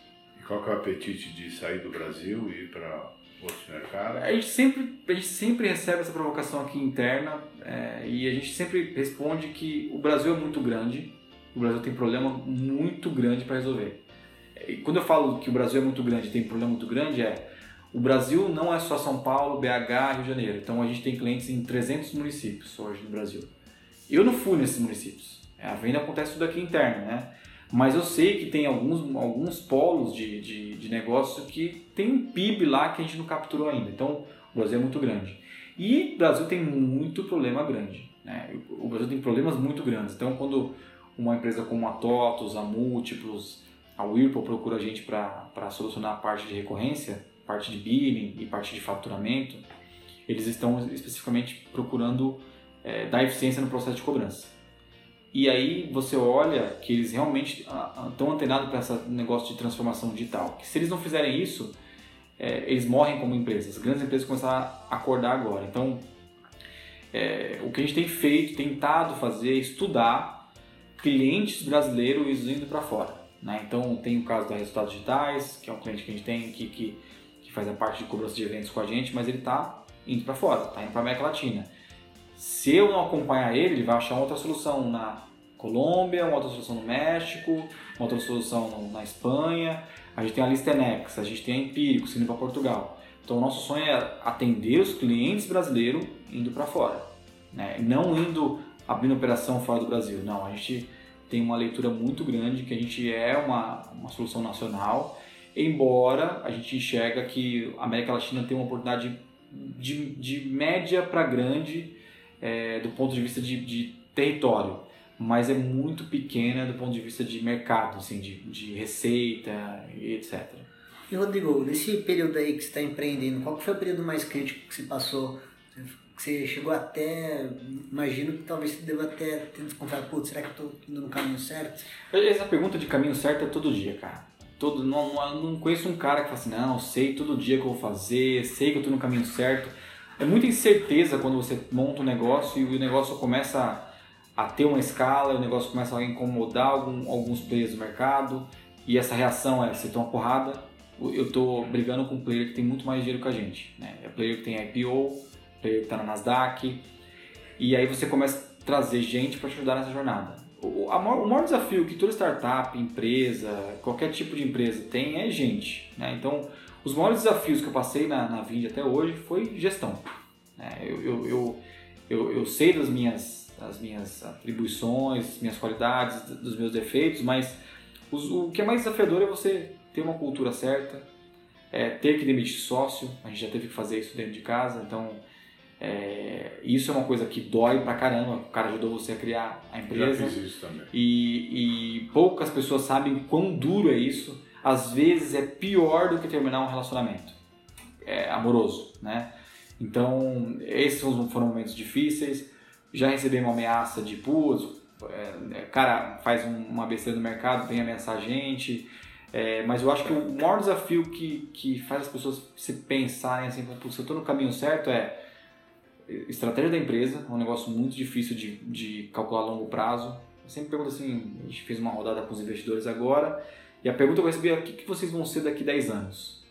Qual que é o apetite de sair do Brasil e ir para outros mercados? A gente sempre, a gente sempre recebe essa provocação aqui interna é, e a gente sempre responde que o Brasil é muito grande, o Brasil tem problema muito grande para resolver. E quando eu falo que o Brasil é muito grande tem problema muito grande, é o Brasil não é só São Paulo, BH, Rio de Janeiro. Então a gente tem clientes em 300 municípios hoje no Brasil. Eu não fui nesses municípios. A venda acontece tudo aqui interno, né? Mas eu sei que tem alguns, alguns polos de, de, de negócio que tem um PIB lá que a gente não capturou ainda. Então, o Brasil é muito grande. E o Brasil tem muito problema grande. Né? O Brasil tem problemas muito grandes. Então, quando uma empresa como a TOTOS, a Múltiplos, a Whirlpool procura a gente para solucionar a parte de recorrência, parte de billing e parte de faturamento, eles estão especificamente procurando é, dar eficiência no processo de cobrança. E aí você olha que eles realmente estão antenados para esse negócio de transformação digital. Que se eles não fizerem isso, é, eles morrem como empresas. As grandes empresas começaram a acordar agora. Então, é, o que a gente tem feito, tentado fazer, estudar clientes brasileiros indo para fora. Né? Então, tem o caso da Resultados Digitais, que é um cliente que a gente tem que, que, que faz a parte de cobrança de eventos com a gente, mas ele está indo para fora, está indo para América Latina. Se eu não acompanhar ele, ele vai achar outra solução na Colômbia, uma outra solução no México, uma outra solução na Espanha. A gente tem a Listenex, a gente tem a Empírico, indo para Portugal. Então, o nosso sonho é atender os clientes brasileiros indo para fora. Né? Não indo abrindo operação fora do Brasil. Não, a gente tem uma leitura muito grande que a gente é uma, uma solução nacional, embora a gente enxerga que a América Latina tem uma oportunidade de, de média para grande é, do ponto de vista de, de, território, mas é muito pequena do ponto de vista de mercado, assim, de, de receita e etc. E Rodrigo, nesse período aí que você está empreendendo, qual foi o período mais crítico que você passou? Você chegou até, imagino que talvez você deva até ter desconfiado, putz, será que eu estou indo no caminho certo? Essa pergunta de caminho certo é todo dia, cara. Todo, não, não, conheço um cara que fala assim, não, sei todo dia que eu vou fazer, sei que eu estou no caminho certo é muita incerteza quando você monta um negócio e o negócio começa a ter uma escala, o negócio começa a incomodar algum, alguns players do mercado e essa reação é, você toma porrada, eu estou brigando com um player que tem muito mais dinheiro que a gente. Né? É player que tem IPO, está na Nasdaq, e aí você começa a trazer gente para te ajudar nessa jornada. O, maior, o maior desafio que toda startup, empresa, qualquer tipo de empresa tem é gente. Né? Então, os maiores desafios que eu passei na, na Vind até hoje foi gestão. É, eu, eu, eu, eu, eu sei das minhas, das minhas atribuições, minhas qualidades, dos meus defeitos, mas os, o que é mais desafiador é você ter uma cultura certa, é, ter que demitir sócio, a gente já teve que fazer isso dentro de casa, então é, isso é uma coisa que dói pra caramba, o cara ajudou você a criar a empresa. Já fiz isso também. E, e poucas pessoas sabem quão duro é isso às vezes é pior do que terminar um relacionamento é, amoroso, né? Então, esses foram momentos difíceis. Já recebi uma ameaça de, putz, é, cara faz uma besteira no mercado, vem ameaçar a gente. É, mas eu acho que o maior desafio que, que faz as pessoas se pensarem assim, putz, eu estou no caminho certo é estratégia da empresa, é um negócio muito difícil de, de calcular a longo prazo. Eu sempre pergunto assim, a gente fez uma rodada com os investidores agora, e a pergunta que eu recebi é: o que, que vocês vão ser daqui 10 anos?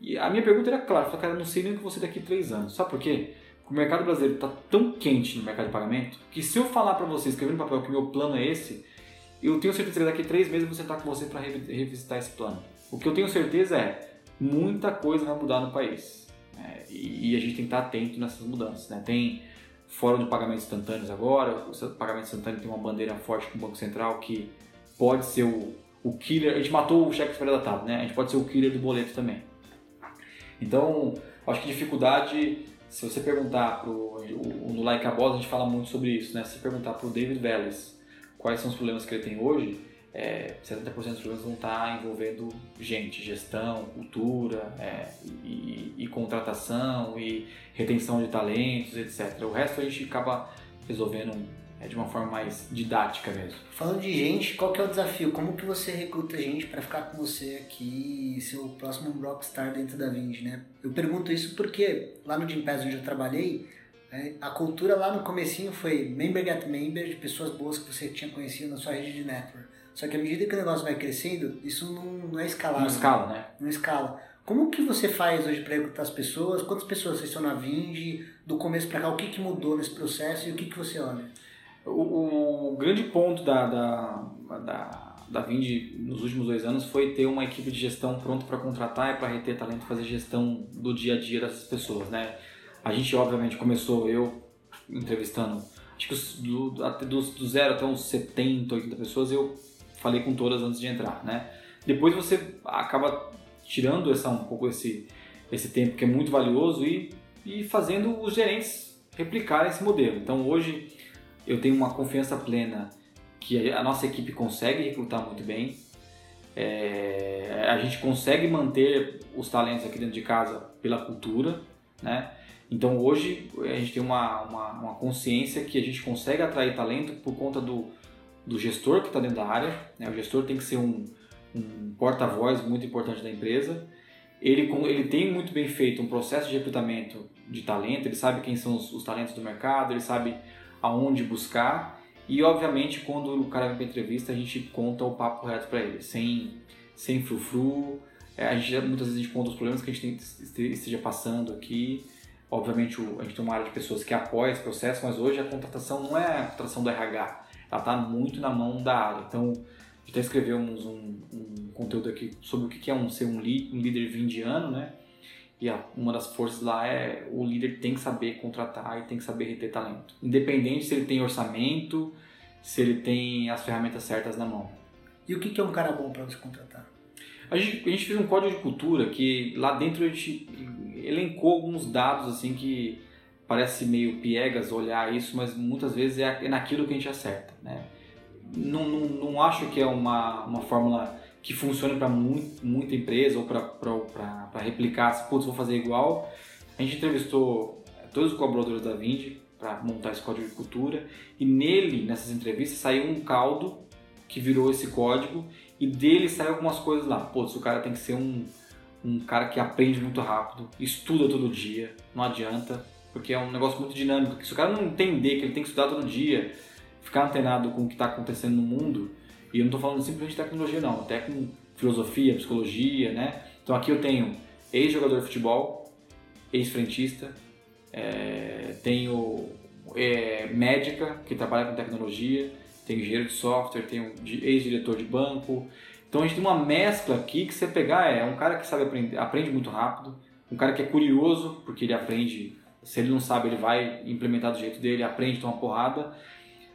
E a minha pergunta era clara: eu falei, cara, eu não sei nem o que ser daqui 3 anos. Sabe por quê? Porque o mercado brasileiro está tão quente no mercado de pagamento que se eu falar para vocês, escrever no papel que meu plano é esse, eu tenho certeza que daqui 3 meses eu vou sentar com você para revisitar esse plano. O que eu tenho certeza é muita coisa vai mudar no país. Né? E, a gente tem que estar atento nessas mudanças. Né? Tem fórum de pagamentos instantâneos agora, o pagamento instantâneo tem uma bandeira forte com o Banco Central que pode ser o, o killer, a gente matou o cheque pré-datado, né? A gente pode ser o killer do boleto também. Então, acho que dificuldade, se você perguntar pro, no Like a Boss, a gente fala muito sobre isso, né? Se você perguntar pro David Vélez quais são os problemas que ele tem hoje, é, 70% dos problemas vão estar envolvendo gente, gestão, cultura é, e, e, contratação e retenção de talentos, etc. O resto a gente acaba resolvendo é de uma forma mais didática mesmo. Falando de gente, qual que é o desafio? Como que você recruta gente para ficar com você aqui e ser o próximo rockstar dentro da Vind, né? Eu pergunto isso porque lá no Gimpass onde eu trabalhei, é, a cultura lá no comecinho foi member get member, de pessoas boas que você tinha conhecido na sua rede de network. Só que à medida que o negócio vai crescendo, isso não, não é escalável. Não escala, né? Não escala. Como que você faz hoje para recrutar as pessoas? Quantas pessoas vocês estão na Vind? Do começo para cá, o que, que mudou nesse processo e o que, que você olha? O, o grande ponto da, da, da, da Vind nos últimos dois anos foi ter uma equipe de gestão pronta para contratar e para reter talento fazer gestão do dia a dia dessas pessoas, né? A gente, obviamente, começou eu entrevistando, acho que do, do, do zero até uns 70, 80 pessoas, eu falei com todas antes de entrar, né? Depois você acaba tirando essa, um pouco esse, esse tempo que é muito valioso e, e fazendo os gerentes replicarem esse modelo. Então hoje eu tenho uma confiança plena que a nossa equipe consegue recrutar muito bem. É, a gente consegue manter os talentos aqui dentro de casa pela cultura, né? Então hoje a gente tem uma, uma, uma consciência que a gente consegue atrair talento por conta do, do gestor que está dentro da área. Né? O gestor tem que ser um, um porta-voz muito importante da empresa. Ele, ele tem muito bem feito um processo de recrutamento de talento, ele sabe quem são os, os talentos do mercado, ele sabe aonde buscar e obviamente quando o cara vem para entrevista a gente conta o papo reto para ele, sem sem frufru. É, a gente muitas vezes a gente conta os problemas que a gente esteja passando aqui. Obviamente a gente tem uma área de pessoas que apoia esse processo, mas hoje a contratação não é a contratação do RH, ela está muito na mão da área. Então até escrevemos um, um, conteúdo aqui sobre o que é um, ser um, li, um líder vindiano, né? E a, uma das forças lá é o líder tem que saber contratar e tem que saber reter talento. Independente se ele tem orçamento, se ele tem as ferramentas certas na mão. E o que é um cara bom para você contratar? A gente, a gente fez um código de cultura que lá dentro a gente elencou alguns dados assim que parece meio piegas olhar isso, mas muitas vezes é, é naquilo que a gente acerta, né? Não, não, não acho que é uma, uma fórmula que funcione para muita empresa ou para replicar, se putz, vou fazer igual. A gente entrevistou todos os colaboradores da Vindi para montar esse código de cultura e nele, nessas entrevistas, saiu um caldo que virou esse código e dele saiu algumas coisas lá. Putz, o cara tem que ser um, um cara que aprende muito rápido, estuda todo dia, não adianta, porque é um negócio muito dinâmico. Se o cara não entender que ele tem que estudar todo dia, ficar antenado com o que está acontecendo no mundo, e eu não estou falando simplesmente de tecnologia, não, até com filosofia, psicologia, né? Então aqui eu tenho ex-jogador de futebol, ex-frentista, é, tenho é, médica que trabalha com tecnologia, tenho engenheiro de software, tenho ex-diretor de banco. Então a gente tem uma mescla aqui que você pegar é um cara que sabe aprender, aprende muito rápido, um cara que é curioso, porque ele aprende, se ele não sabe, ele vai implementar do jeito dele, aprende, toma porrada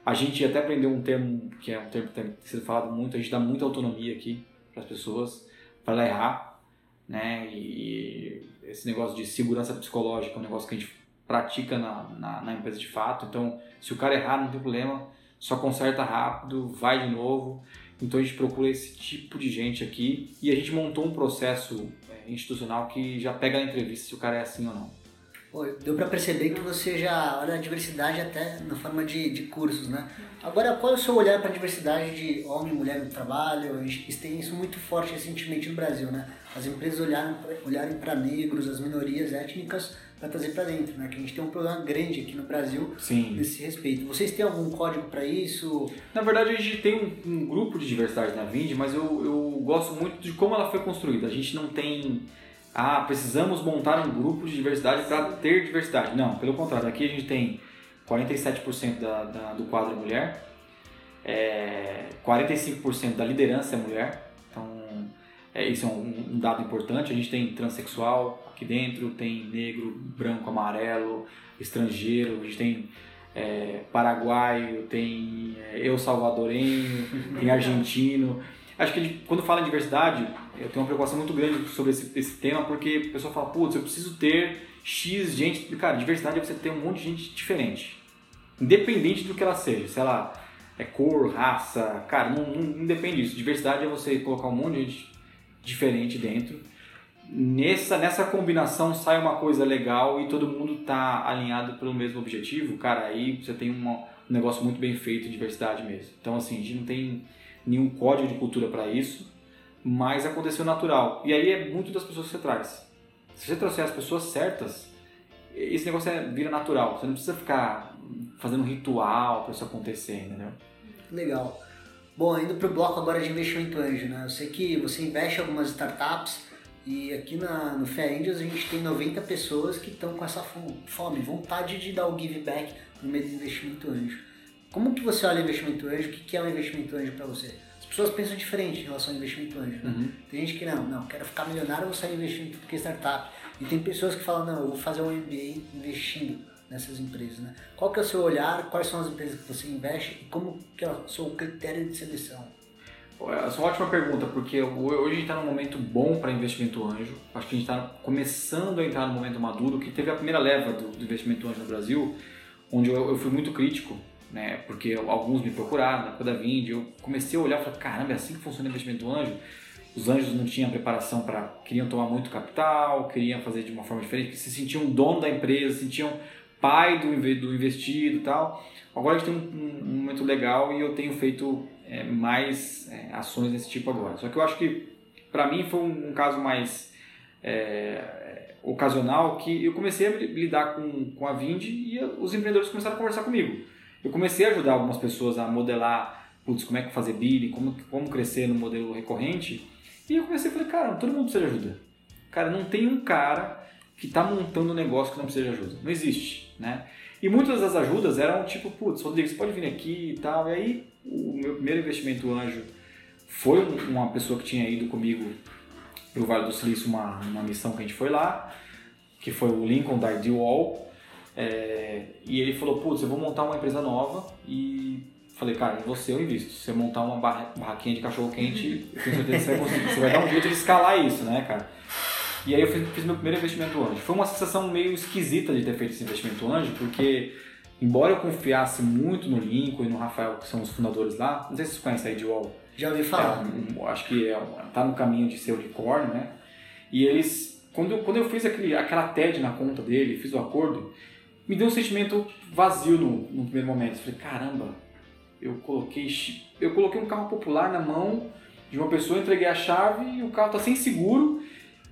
a gente até aprendeu um termo que é um termo que tem sido falado muito, a gente dá muita autonomia aqui para as pessoas para ela errar, né? E esse negócio de segurança psicológica é um negócio que a gente pratica na, na, na empresa de fato. Então, se o cara errar, não tem problema, só conserta rápido, vai de novo. Então a gente procura esse tipo de gente aqui e a gente montou um processo é, institucional que já pega na entrevista se o cara é assim ou não. Pô, deu para perceber que você já olha a diversidade até na forma de, de cursos, né? Agora, qual é o seu olhar para a diversidade de homem e mulher no trabalho? A gente tem isso muito forte recentemente no Brasil, né? As empresas olharem, olharem para negros, as minorias étnicas, para trazer para dentro, né? Que a gente tem um problema grande aqui no Brasil Sim. nesse respeito. Vocês têm algum código para isso? Na verdade, a gente tem um, um, grupo de diversidade na Vind, mas eu, eu gosto muito de como ela foi construída. A gente não tem ah, precisamos montar um grupo de diversidade para ter diversidade. Não, pelo contrário, aqui a gente tem 47% da, da, do quadro é mulher, é, 45% da liderança é mulher, então é, isso é um, um, dado importante. A gente tem transexual aqui dentro, tem negro, branco, amarelo, estrangeiro, a gente tem é, paraguaio, tem é, eu salvadorenho, tem argentino. Acho que quando fala em diversidade, eu tenho uma preocupação muito grande sobre esse, esse tema, porque a pessoa fala, putz, eu preciso ter X gente. Cara, diversidade é você ter um monte de gente diferente. Independente do que ela seja. Se ela é cor, raça, cara, não, não, não depende disso. Diversidade é você colocar um monte de gente diferente dentro. Nessa, nessa combinação sai uma coisa legal e todo mundo tá alinhado pelo mesmo objetivo, cara, aí você tem uma, um negócio muito bem feito de diversidade mesmo. Então, assim, a gente não tem nenhum código de cultura para isso mas aconteceu natural. E aí é muito das pessoas que você traz. Se você trouxer as pessoas certas, esse negócio é, vira natural. Você não precisa ficar fazendo um ritual para isso acontecer, entendeu? Legal. Bom, indo para o bloco agora de investimento anjo, né? Eu sei que você investe em algumas startups e aqui na, no Fair Angels a gente tem 90 pessoas que estão com essa fome, vontade de dar o give back no meio do investimento anjo. Como que você olha investimento anjo? O que é um investimento anjo para você? Pessoas pensam diferente em relação ao investimento anjo. Né? Uhum. Tem gente que não, não, quero ficar milionário, vou sair investindo em tudo que é startup. E tem pessoas que falam, não, eu vou fazer um MBA investindo nessas empresas. Né? Qual que é o seu olhar, quais são as empresas que você investe e como que é o seu critério de seleção? Essa é uma ótima pergunta, porque hoje a gente está num momento bom para investimento anjo. Acho que a gente está começando a entrar no momento maduro, que teve a primeira leva do, do investimento anjo no Brasil, onde eu, eu fui muito crítico né? Porque alguns me procuraram na época da Vind, eu comecei a olhar e falei, caramba, é assim que funciona o investimento do anjo? Os anjos não tinham preparação para. queriam tomar muito capital, queriam fazer de uma forma diferente, se sentiam dono da empresa, se sentiam pai do, do investido e tal. Agora a gente tem um, um momento legal e eu tenho feito é, mais é, ações desse tipo agora. Só que eu acho que, para mim, foi um, um caso mais é, ocasional que eu comecei a lidar com, com a Vind e os empreendedores começaram a conversar comigo. Eu comecei a ajudar algumas pessoas a modelar putz, como é que fazer billing, como, como crescer no modelo recorrente. E eu comecei a falar, cara, todo mundo precisa de ajuda. Cara, não tem um cara que está montando um negócio que não precisa de ajuda. Não existe, né? E muitas das ajudas eram tipo, putz, Rodrigo, você pode vir aqui e tal. E aí, o meu primeiro investimento anjo foi uma pessoa que tinha ido comigo para o Vale do Silício, uma, uma missão que a gente foi lá, que foi o Lincoln da Ideal. É, e ele falou, putz, eu vou montar uma empresa nova e falei, cara, em você eu invisto. Se você montar uma barraquinha de cachorro quente, eu tenho certeza que você vai conseguir. Você vai dar um jeito de escalar isso, né, cara? E aí eu fiz, fiz meu primeiro investimento anjo. Foi uma sensação meio esquisita de ter feito esse investimento anjo, porque embora eu confiasse muito no Lincoln e no Rafael, que são os fundadores lá, não sei se vocês conhecem a Idwall. Já ouvi falar. É, acho que é, tá no caminho de ser unicórnio, né? E eles, quando eu, quando eu fiz aquele, aquela TED na conta dele, fiz o acordo, me deu um sentimento vazio no, no primeiro momento. Eu falei, caramba, eu coloquei, eu coloquei um carro popular na mão de uma pessoa, entreguei a chave e o carro tá sem seguro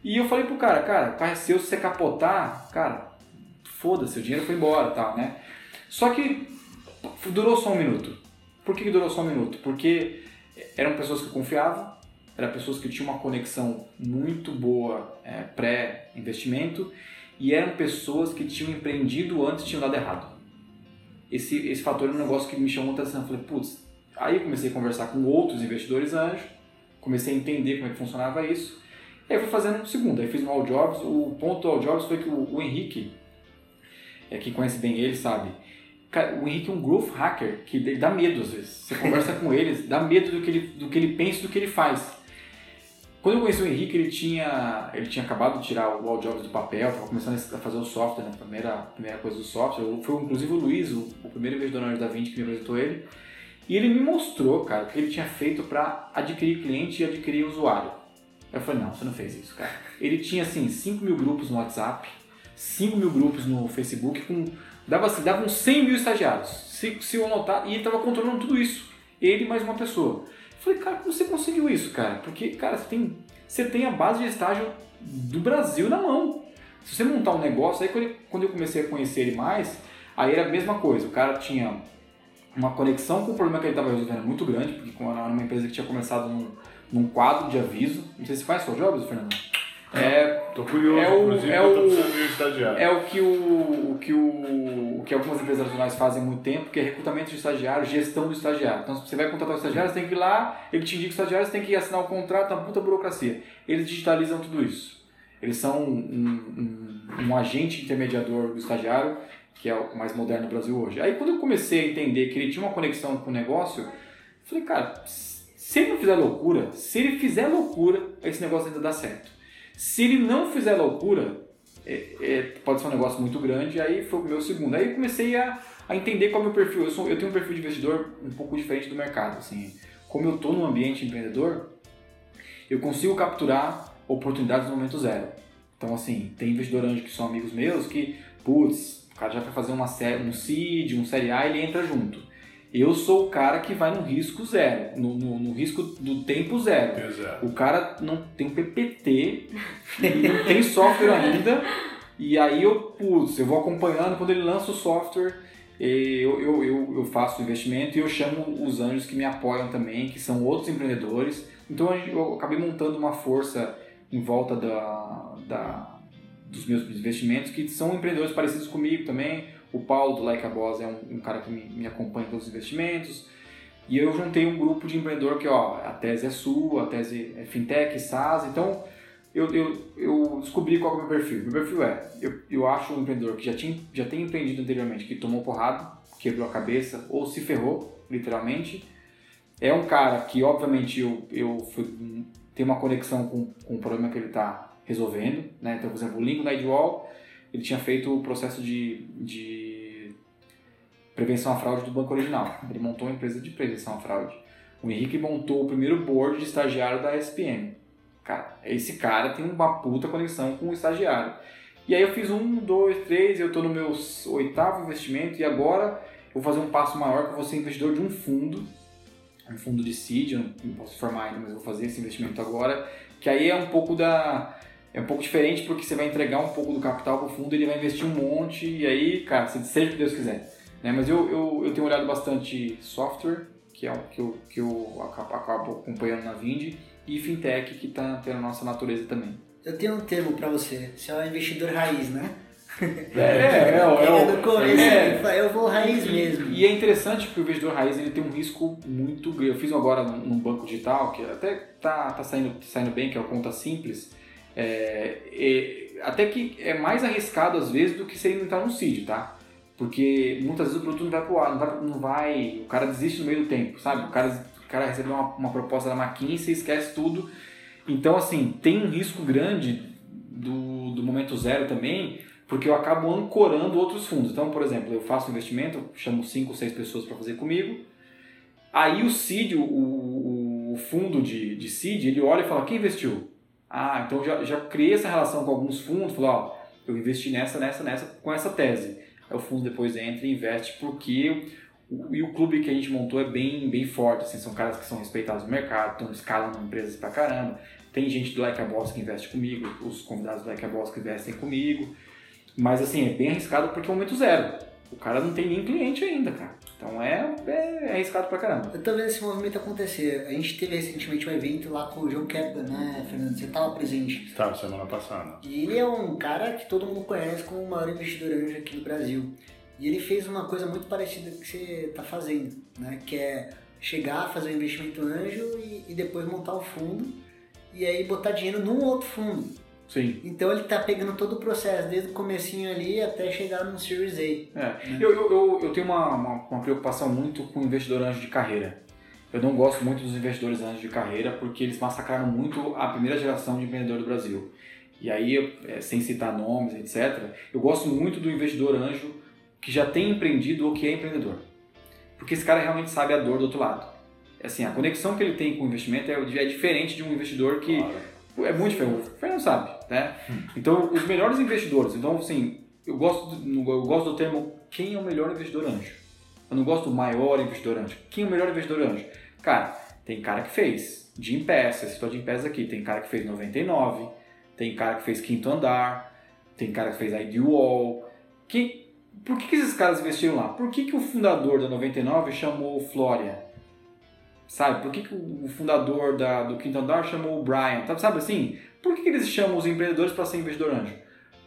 e eu falei pro cara, cara, carro é seu, se você capotar, cara, foda-se, o dinheiro foi embora tal, né? Só que durou só um minuto. Por que, que durou só um minuto? Porque eram pessoas que eu confiava, eram pessoas que tinham uma conexão muito boa é, pré-investimento e eram pessoas que tinham empreendido antes e tinham dado errado. Esse, esse fator é um negócio que me chamou atenção. Eu falei, putz, aí eu comecei a conversar com outros investidores anjos, comecei a entender como é que funcionava isso e aí fui fazendo o segundo, aí fiz no All Jobs. O ponto do All Jobs foi que o, o Henrique, é, que conhece bem ele, sabe? o Henrique é um growth hacker que dá medo às vezes. Você conversa com ele, dá medo do que ele, do que ele pensa do que ele faz. Quando eu conheci o Henrique, ele tinha, ele tinha acabado de tirar o All do papel, estava começando a fazer o software, né? a primeira, primeira coisa do software. Foi inclusive o Luiz, o, o primeiro investidor da Vinci que me apresentou ele. E ele me mostrou, cara, o que ele tinha feito para adquirir cliente e adquirir usuário. Eu falei, não, você não fez isso, cara. Ele tinha, assim, 5 mil grupos no WhatsApp, 5 mil grupos no Facebook, com, dava, assim, dava uns 100 mil estagiários. Se, se eu anotar, e ele estava controlando tudo isso. Ele mais uma pessoa. Eu falei, cara, como você conseguiu isso, cara? Porque, cara, você tem, você tem a base de estágio do Brasil na mão. Se você montar um negócio, aí quando, eu comecei a conhecer ele mais, aí era a mesma coisa. O cara tinha uma conexão com o problema que ele estava resolvendo muito grande, porque era uma empresa que tinha começado num num quadro de aviso. Não sei se faz seu jobs, Fernando. É, Tô curioso, é o, é estagiário. É o que, o, o, que o, o que algumas empresas nacionais fazem há muito tempo, que é recrutamento de estagiário, gestão do estagiário. Então, se você vai contratar o estagiário, você tem que ir lá, ele te indica o estagiário, você tem que assinar o um contrato, uma puta burocracia. Eles digitalizam tudo isso. Eles são um, um, um agente intermediador do estagiário, que é o mais moderno do Brasil hoje. Aí, quando eu comecei a entender que ele tinha uma conexão com o negócio, eu falei, cara, se ele não fizer loucura, se ele fizer loucura, esse negócio ainda dá certo. Se ele não fizer loucura, é, é, pode ser um negócio muito grande, aí foi o meu segundo. Aí eu comecei a, a entender qual é o meu perfil. Eu, sou, eu tenho um perfil de investidor um pouco diferente do mercado. Assim. Como eu estou num ambiente empreendedor, eu consigo capturar oportunidades no momento zero. Então, assim, tem investidor anjo que são amigos meus que, putz, o cara já vai fazer uma série, um seed, um série A, ele entra junto. Eu sou o cara que vai no risco zero, no, no, no risco do tempo zero. Exato. O cara não tem PPT, não tem software ainda, e aí eu, putz, eu vou acompanhando, quando ele lança o software, eu, eu, eu, eu faço o investimento e eu chamo os anjos que me apoiam também, que são outros empreendedores. Então eu acabei montando uma força em volta da, da, dos meus investimentos, que são empreendedores parecidos comigo também, o Paulo do Like a Boss é um, um cara que me, me acompanha em todos os investimentos. E eu juntei um grupo de empreendedor que, ó, a tese é sua, a tese é fintech, SaaS. Então, eu, eu, eu descobri qual é o meu perfil. Meu perfil é, eu, eu acho um empreendedor que já, tinha, já tem empreendido anteriormente, que tomou porrada, quebrou a cabeça ou se ferrou, literalmente. É um cara que, obviamente, eu, eu fui, tenho uma conexão com, com o problema que ele está resolvendo. Né? Então, por exemplo, o Lincoln da Idwall, ele tinha feito o processo de, de prevenção à fraude do banco original. Ele montou uma empresa de prevenção à fraude. O Henrique montou o primeiro board de estagiário da SPM. Cara, esse cara tem uma puta conexão com o estagiário. E aí eu fiz um, dois, três, eu estou no meu oitavo investimento e agora eu vou fazer um passo maior que eu vou ser investidor de um fundo, um fundo de seed, eu não posso formar ainda, mas eu vou fazer esse investimento agora, que aí é um pouco da é um pouco diferente porque você vai entregar um pouco do capital para o fundo, ele vai investir um monte e aí, cara, seja o que Deus quiser. Né? Mas eu, eu, eu tenho olhado bastante software, que é o que eu, que eu acabo, acabo acompanhando na Vind, e fintech, que está tendo a nossa natureza também. Eu tenho um termo para você, você é um investidor raiz, né? É, é, é, é, no começo, é, eu vou raiz mesmo. E é interessante porque o investidor raiz ele tem um risco muito grande. Eu fiz um agora num banco digital, que até tá, tá saindo, saindo bem, que é o Conta Simples, é, até que é mais arriscado às vezes do que ele entrar num CID, tá? Porque muitas vezes o produto não vai pro ar, não vai, não vai, o cara desiste no meio do tempo, sabe? O cara, o cara recebeu uma, uma proposta da McKinsey, esquece tudo. Então, assim, tem um risco grande do, do momento zero também, porque eu acabo ancorando outros fundos. Então, por exemplo, eu faço um investimento, chamo 5, 6 pessoas para fazer comigo, aí o CID, o, o, o fundo de, de CID, ele olha e fala, quem investiu? Ah, então já, já criei essa relação com alguns fundos, falou, ó, eu investi nessa, nessa, nessa, com essa tese. Aí o fundo depois entra e investe porque e o clube que a gente montou é bem, bem forte, assim, são caras que são respeitados no mercado, estão escalando empresas pra caramba. Tem gente do Like a Boss que investe comigo, os convidados do Like a Boss que investem comigo. Mas assim, é bem arriscado porque é o momento zero. O cara não tem nem cliente ainda, cara. Então é, é, é arriscado pra caramba. Eu tô vendo esse movimento acontecer. A gente teve recentemente um evento lá com o João Kepler, né, Fernando? Você tava presente. Estava semana passada. E ele é um cara que todo mundo conhece como o maior investidor anjo aqui no Brasil. E ele fez uma coisa muito parecida com que você tá fazendo, né? Que é chegar, fazer um investimento anjo e, e depois montar o fundo e aí botar dinheiro num outro fundo. Sim. Então ele tá pegando todo o processo, desde o comecinho ali até chegar no Series A. É. Né? Eu, eu, eu, tenho uma, uma, uma, preocupação muito com o investidor anjo de carreira. Eu não gosto muito dos investidores anjos de carreira porque eles massacraram muito a primeira geração de empreendedor do Brasil. E aí, é, sem citar nomes, etc., eu gosto muito do investidor anjo que já tem empreendido ou que é empreendedor. Porque esse cara realmente sabe a dor do outro lado. Assim, a conexão que ele tem com o investimento é, é diferente de um investidor que claro é muito diferente. O Fernando sabe, né? Hum. Então, os melhores investidores. Então, assim, eu gosto, do, eu gosto do termo quem é o melhor investidor anjo. Eu não gosto do maior investidor anjo. Quem é o melhor investidor anjo? Cara, tem cara que fez de Pass, esse de Pass aqui. Tem cara que fez 99, tem cara que fez Quinto Andar, tem cara que fez ID Wall. Que, por que, que esses caras investiram lá? Por que, que o fundador da 99 chamou o Flória? Sabe? Por que, que o fundador da, do Quinto Andar chamou o Brian? Sabe assim? Por que, que eles chamam os empreendedores para ser investidor anjo?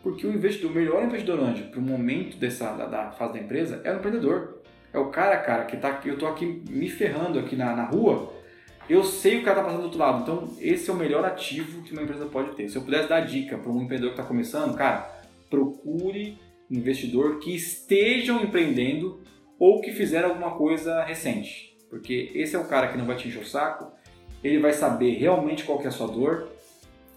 Porque o investidor, o melhor investidor anjo para o momento dessa, da, da, fase da empresa é o empreendedor. É o cara, cara, que tá eu tô aqui me ferrando aqui na, na rua, eu sei o que cara tá passando do outro lado. Então, esse é o melhor ativo que uma empresa pode ter. Se eu pudesse dar dica para um empreendedor que está começando, cara, procure investidor que estejam empreendendo ou que fizeram alguma coisa recente. Porque esse é o cara que não vai te encher o saco, ele vai saber realmente qual é a sua dor,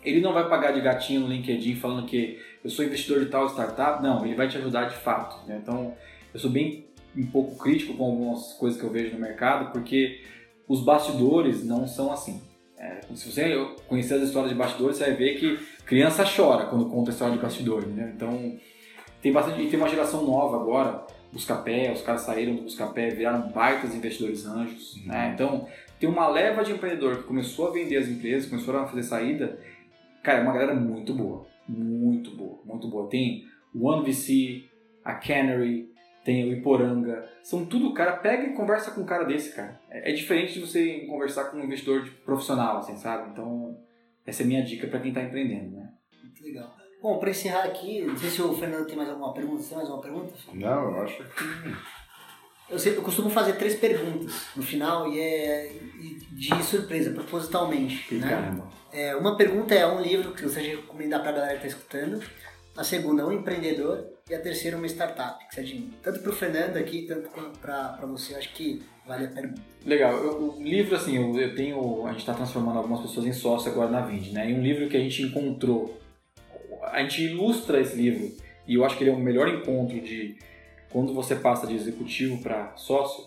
ele não vai pagar de gatinho no LinkedIn falando que eu sou investidor de tal startup, não, ele vai te ajudar de fato. Né? Então, eu sou bem um pouco crítico com algumas coisas que eu vejo no mercado, porque os bastidores não são assim. É, se você conhecer as histórias de bastidores, você vai ver que criança chora quando conta a história de bastidores. Né? Então, tem bastante, e tem uma geração nova agora Buscapé, os caras saíram do Buscapé, viraram baitas investidores anjos, uhum. né? Então, tem uma leva de empreendedor que começou a vender as empresas, começou a fazer saída, cara, é uma galera muito boa, muito boa, muito boa. Tem o OneVC, a Canary, tem o Iporanga, são tudo cara, pega e conversa com um cara desse, cara. É, é diferente de você conversar com um investidor profissional, assim, sabe? Então, essa é a minha dica para quem está empreendendo, né? Muito legal. Bom, para encerrar aqui, não sei se o Fernando tem mais alguma pergunta. Você tem mais alguma pergunta? Não, eu acho que. Eu, sempre, eu costumo fazer três perguntas no final e é de surpresa, propositalmente. Que né? caramba. É, uma pergunta é um livro que você recomendar para a galera que está escutando. A segunda, um empreendedor. E a terceira, uma startup. Que você admira. Tanto para o Fernando aqui, tanto para você. Eu acho que vale a pergunta. Legal. Eu, o livro, assim, eu, eu tenho... A gente está transformando algumas pessoas em sócio agora na Vind, né? E um livro que a gente encontrou a gente ilustra esse livro e eu acho que ele é o melhor encontro de quando você passa de executivo para sócio,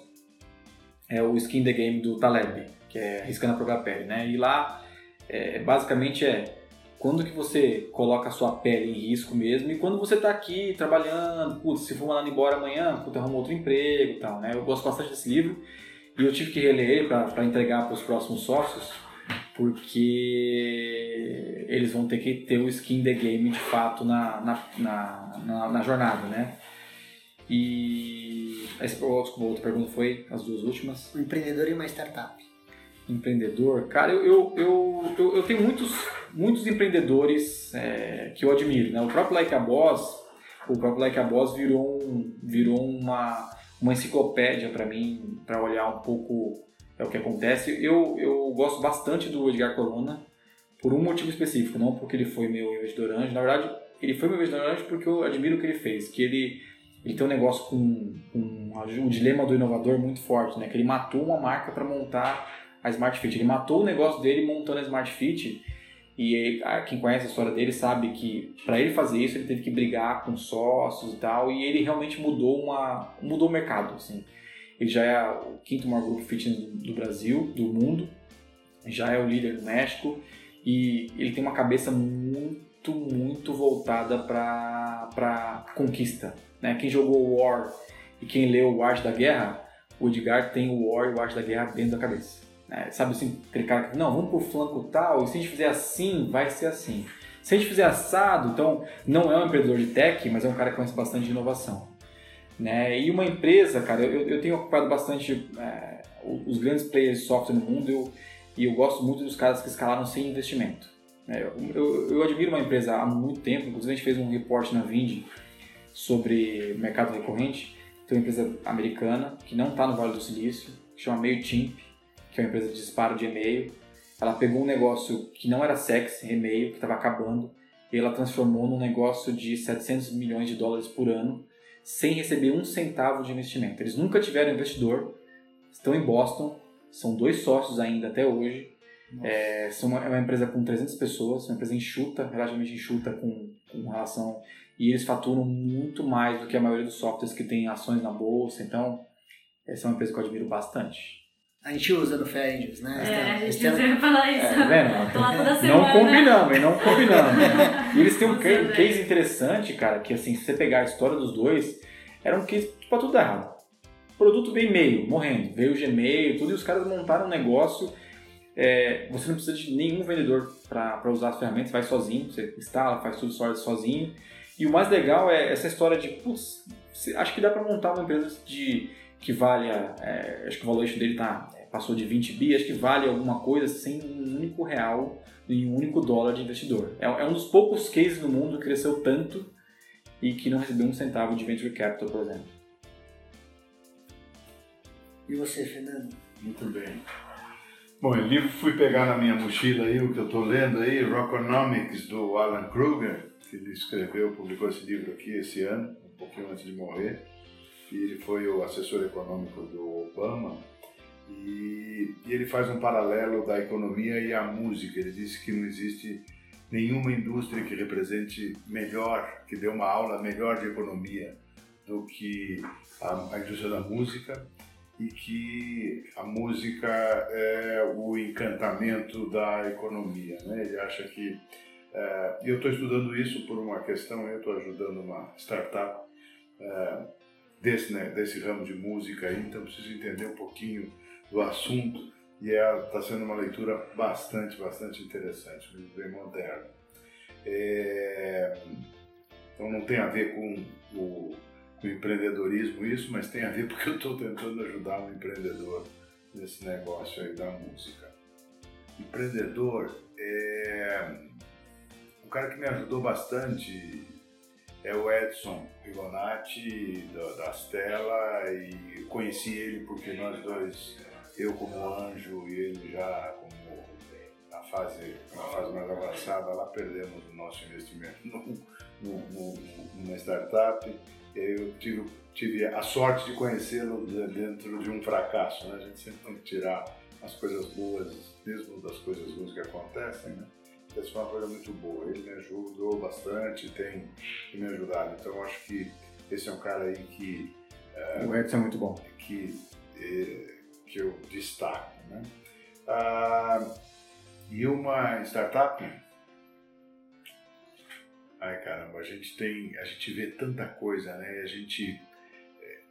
é o skin the game do Taleb, que é riscando a própria pele, né? E lá, é, basicamente é quando que você coloca a sua pele em risco mesmo e quando você está aqui trabalhando, putz, se for mandado embora amanhã, putz, arruma outro emprego e tal, né? Eu gosto bastante desse livro e eu tive que reler ele para entregar para os próximos sócios, porque eles vão ter que ter o skin the game de fato na, na, na, na, na jornada, né? E essa outra pergunta foi as duas últimas. Um empreendedor e uma startup. Empreendedor, cara, eu, eu, eu, eu, eu tenho muitos, muitos empreendedores é, que eu admiro, né? O próprio Like a Boss, o próprio Like a Boss virou, um, virou uma, uma enciclopédia para mim, para olhar um pouco é o que acontece. Eu, eu gosto bastante do Edgar Colonna por um motivo específico, não porque ele foi meu investidor anjo. Na verdade, ele foi meu investidor anjo porque eu admiro o que ele fez, que ele, ele tem um negócio com, com o dilema do inovador muito forte, né? Que ele matou uma marca para montar a Smart Fit. Ele matou o negócio dele montando a Smart Fit e ele, quem conhece a história dele sabe que para ele fazer isso ele teve que brigar com sócios e tal e ele realmente mudou uma mudou o mercado assim. Ele já é o quinto maior grupo fitness do Brasil, do mundo, já é o líder do México e ele tem uma cabeça muito, muito voltada para conquista. Né? Quem jogou War e quem leu o Arte da Guerra, o Edgar tem o War e o Arte da Guerra dentro da cabeça. Né? Sabe assim, aquele cara que, não, vamos pro flanco tal, e se a gente fizer assim, vai ser assim. Se a gente fizer assado, então não é um empreendedor de tech, mas é um cara que conhece bastante de inovação. Né? E uma empresa, cara, eu, eu tenho ocupado bastante é, os grandes players de software no mundo eu, e eu gosto muito dos caras que escalaram sem investimento. Né? Eu, eu, eu, admiro uma empresa há muito tempo, inclusive a gente fez um report na Vind sobre mercado recorrente. Tem uma empresa americana que não está no Vale do Silício, que chama MailChimp, que é uma empresa de disparo de e-mail. Ela pegou um negócio que não era sexy, e-mail, que estava acabando, e ela transformou num negócio de 700 milhões de dólares por ano sem receber um centavo de investimento. Eles nunca tiveram investidor, estão em Boston, são dois sócios ainda até hoje. É, são uma, é uma empresa com 300 pessoas, uma empresa enxuta, relativamente enxuta com, com relação. E eles faturam muito mais do que a maioria dos softwares que tem ações na bolsa. Então, essa é uma empresa que eu admiro bastante. A gente usa no Fair Angels, né? É, a gente Estela... falar isso. É, vendo? Não combinamos, não combinamos. E eles têm um case, case, interessante, cara, que assim, se você pegar a história dos dois, era um case pra tudo errado. O produto veio meio, morrendo. Veio o Gmail, tudo, e os caras montaram um negócio. É, você não precisa de nenhum vendedor para usar as ferramentas, faz sozinho, você instala, faz tudo sozinho. E o mais legal é essa história de, putz, acho que dá para montar uma empresa de que valha, é, acho que o valuation dele tá, é, passou de 20 bi, acho que vale alguma coisa sem um único real e um único dólar de investidor. É, é um dos poucos cases no mundo que cresceu tanto e que não recebeu um centavo de venture capital, por exemplo. E você, Fernando? Muito bem. Bom, o livro fui pegar na minha mochila aí, o que eu estou lendo aí, Rockonomics, do Alan Kruger, que ele escreveu, publicou esse livro aqui esse ano, um pouquinho antes de morrer que ele foi o assessor econômico do Obama, e, e, ele faz um paralelo da economia e a música. Ele disse que não existe nenhuma indústria que represente melhor, que dê uma aula melhor de economia do que a, a indústria da música e que a música é o encantamento da economia. Né? Ele acha que. É, eu estou estudando isso por uma questão, eu estou ajudando uma startup. É, desse, né, desse ramo de música aí, então preciso entender um pouquinho do assunto e está é, tá sendo uma leitura bastante, bastante interessante, muito bem moderno. É, então não tem a ver com o, com o, empreendedorismo isso, mas tem a ver porque eu estou tentando ajudar um empreendedor nesse negócio aí da música. Empreendedor é um cara que me ajudou bastante é o Edson Rigonati da, Stella e conheci ele porque nós dois, eu como anjo e ele já como na fase, na fase mais avançada, lá perdemos o nosso investimento no, no, no, numa startup. Eu tive, tive a sorte de conhecê-lo dentro de um fracasso. Né? A gente sempre tem que tirar as coisas boas, mesmo das coisas boas que acontecem, né? Essa foi uma coisa muito boa. Ele me ajudou bastante, tem me ajudado. Então acho que esse é um cara aí que o Edson é muito bom. Que, é, que eu destaco. Né? Ah, e uma startup. Ai caramba, a gente tem. A gente vê tanta coisa, né? A gente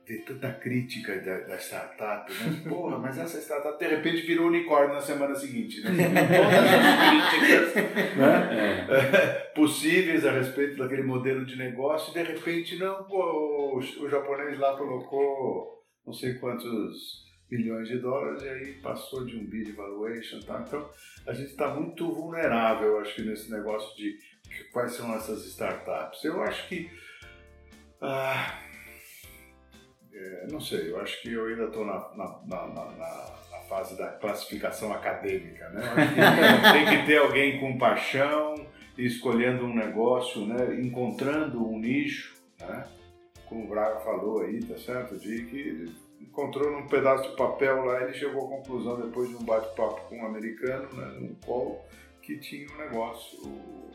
ter tanta crítica da, da, startup, né? Porra, mas essa startup de repente virou unicórnio na semana seguinte, né? Todas as críticas né? É. possíveis a respeito daquele modelo de negócio, e de repente, não, pô, o, o japonês lá colocou não sei quantos milhões de dólares e aí passou de um bid valuation, tá? Então, a gente está muito vulnerável, acho que, nesse negócio de quais são essas startups. Eu acho que. Ah, é, não sei, eu acho que eu ainda estou na, na, na, na, fase da classificação acadêmica, né? tem que ter alguém com paixão, escolhendo um negócio, né? encontrando um nicho, né? como o Braga falou aí, tá certo? De que encontrou num pedaço de papel lá, ele chegou à conclusão depois de um bate-papo com um americano, né, num call, que tinha um negócio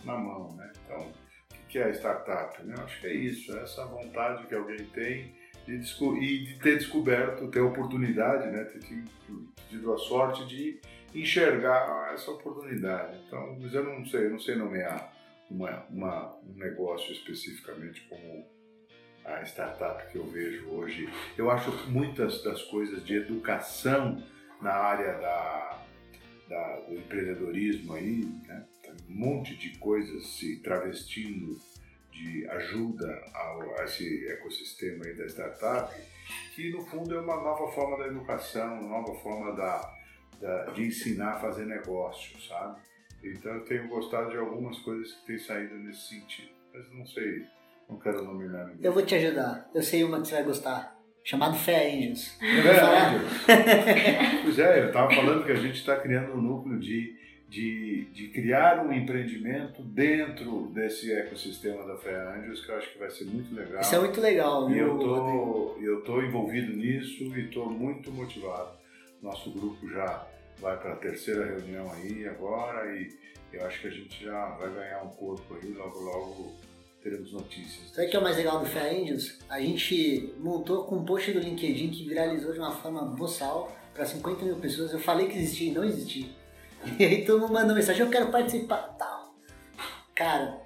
na mão, né? Então, o que é a startup? Né? Acho que é isso, é essa vontade que alguém tem de, e de ter descoberto, ter oportunidade, né? ter tido a sorte de enxergar essa oportunidade. Então, mas eu não sei, eu não sei nomear uma, uma, um negócio especificamente como a startup que eu vejo hoje. Eu acho muitas das coisas de educação na área da, da do empreendedorismo aí, né? um monte de coisas se travestindo de ajuda ao, a esse ecossistema aí da startup, que no fundo é uma nova forma da educação, uma nova forma da, da, de ensinar a fazer negócio, sabe? Então eu tenho gostado de algumas coisas que têm saído nesse sentido, mas não sei, não quero nominar ninguém. Eu vou te ajudar, eu sei uma que você vai gostar. Chamado Fé Angels. Fé Angels. pois é, eu estava falando que a gente está criando um núcleo de de, de criar um empreendimento dentro desse ecossistema da Fé Anjos, que eu acho que vai ser muito legal. Isso é muito legal, E eu tô, eu tô envolvido nisso e estou muito motivado. Nosso grupo já vai para a terceira reunião aí agora e eu acho que a gente já vai ganhar um corpo aí, logo logo teremos notícias. Sabe o que é o mais legal do Fé Angels? A gente montou com um post do LinkedIn que viralizou de uma forma boçal para 50 mil pessoas. Eu falei que existia e não existia. E aí todo mundo mandou mensagem, eu quero participar, tal. Cara,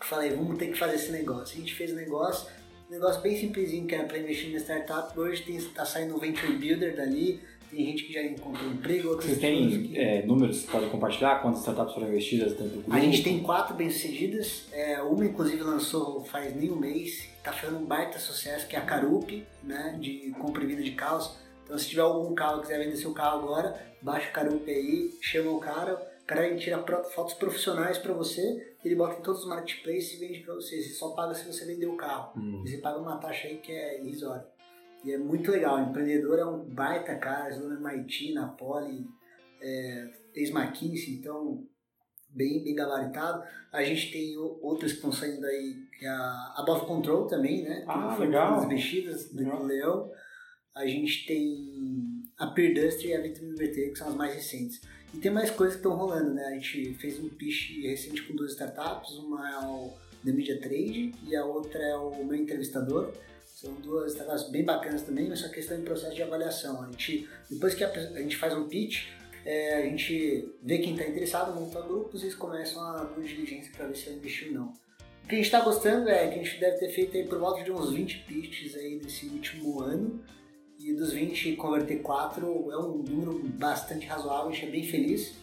falei, vamos ter que fazer esse negócio. A gente fez o um negócio, um negócio bem simplesinho que era para investir na startup. Hoje tem, tá saindo um venture builder dali, tem gente que já encontrou emprego, outras Você tem que... é, números que pode compartilhar? Quantas startups foram investidas dentro do grupo? A gente tem quatro bem-sucedidas. É, uma, inclusive, lançou faz nem um mês. Está fazendo um baita sucesso, que é a Carup, né, de compra e venda de carros. Então, se tiver algum carro que quiser vender seu carro agora, baixa o Carup aí, chama o cara, o cara tira fotos profissionais para você, ele bota em todos os marketplaces e vende para você. Você só paga se você vender o carro. Hum. Você paga uma taxa aí que é irrisória. E é muito legal. O empreendedor é um baita cara, estudou na MIT, na Poli, é, fez McKinsey, então bem, bem gabaritado. A gente tem outras que estão saindo aí, que é a Above Control também, né? Ah, legal. As mexidas do Leão a gente tem a Peer Duster e a Vitamina BT, que são as mais recentes. E tem mais coisas que estão rolando, né? A gente fez um pitch recente com duas startups, uma é o The Media Trade e a outra é o meu entrevistador. São duas startups bem bacanas também, mas só questão de processo de avaliação. A gente, depois que a, a gente faz um pitch, é, a gente vê quem está interessado, monta grupos e eles começam a diligência para ver se é investir ou não. O que a gente está gostando é que a gente deve ter feito aí por volta de uns 20 pitches aí nesse último ano e dos 20 converter 4 é um número bastante razoável, a gente é bem feliz.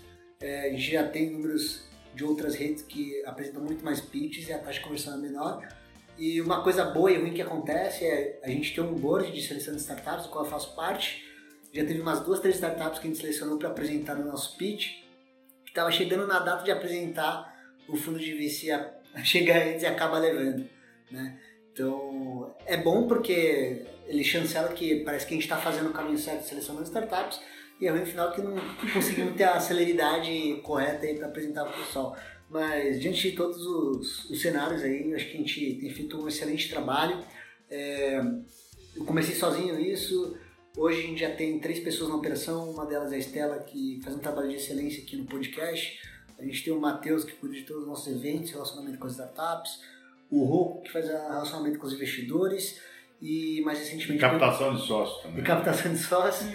É, a gente já tem números de outras redes que apresentam muito mais pitches e a taxa de conversão é menor. E uma coisa boa e ruim que acontece é a gente tem um board de seleção de startups, do qual eu faço parte. Já teve umas duas, três startups que a gente selecionou para apresentar no nosso pitch, que estava chegando na data de apresentar, o fundo de VC chega antes e acaba levando. Né? Então é bom porque ele chancela que parece que a gente está fazendo o caminho certo selecionando startups e é ruim no final que não conseguimos ter a celeridade correta para apresentar para o pessoal. Mas diante de todos os, os, cenários aí, acho que a gente tem feito um excelente trabalho. É, eu comecei sozinho nisso, hoje a gente já tem três pessoas na operação, uma delas é a Estela, que faz um trabalho de excelência aqui no podcast. A gente tem o Matheus, que cuida de todos os nossos eventos, relacionamento com as startups. O Rocco, que faz relacionamento com os investidores e mais recentemente... Captação de sócios também. E captação de sócios.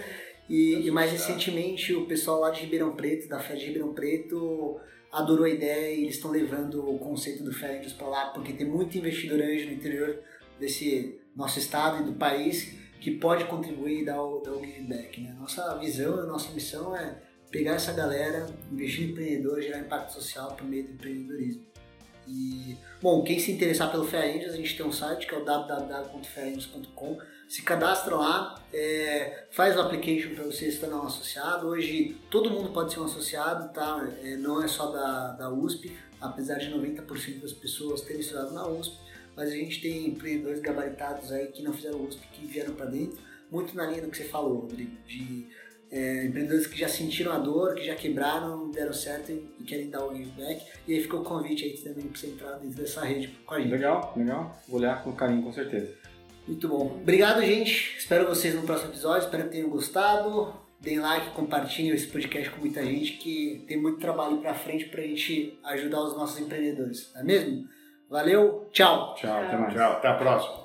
E, e, mais recentemente o pessoal lá de Ribeirão Preto, da Fé de Ribeirão Preto, adorou a ideia e eles estão levando o conceito do Fé Angels para lá, porque tem muito investidor anjo no interior desse nosso estado e do país que pode contribuir e dar o, dar o give back. Né? Nossa visão, a nossa missão é pegar essa galera, investir em empreendedores, gerar impacto social por meio do empreendedorismo. E, bom, quem se interessar pelo Fair Angels, a gente tem um site que é o www.fairangels.com. Se cadastra lá, é, faz o application para você se tornar um associado. Hoje todo mundo pode ser um associado, tá? É, não é só da, da USP, apesar de 90% das pessoas terem estudado na USP, mas a gente tem empreendedores gabaritados aí que não fizeram USP, que vieram para dentro, muito na linha do que você falou, Rodrigo, de é, empreendedores que já sentiram a dor, que já quebraram, deram certo e, querem dar o give back. E aí ficou o convite aí também para você entrar dentro dessa rede com a gente. Legal, legal. Vou olhar com carinho, com certeza. Muito bom. Obrigado, gente. Espero vocês no próximo episódio. Espero que tenham gostado. Deem like, compartilhem esse podcast com muita gente que tem muito trabalho para frente para a gente ajudar os nossos empreendedores. Não é mesmo? Valeu, tchau. Tchau, até mais. Tchau, até a próxima.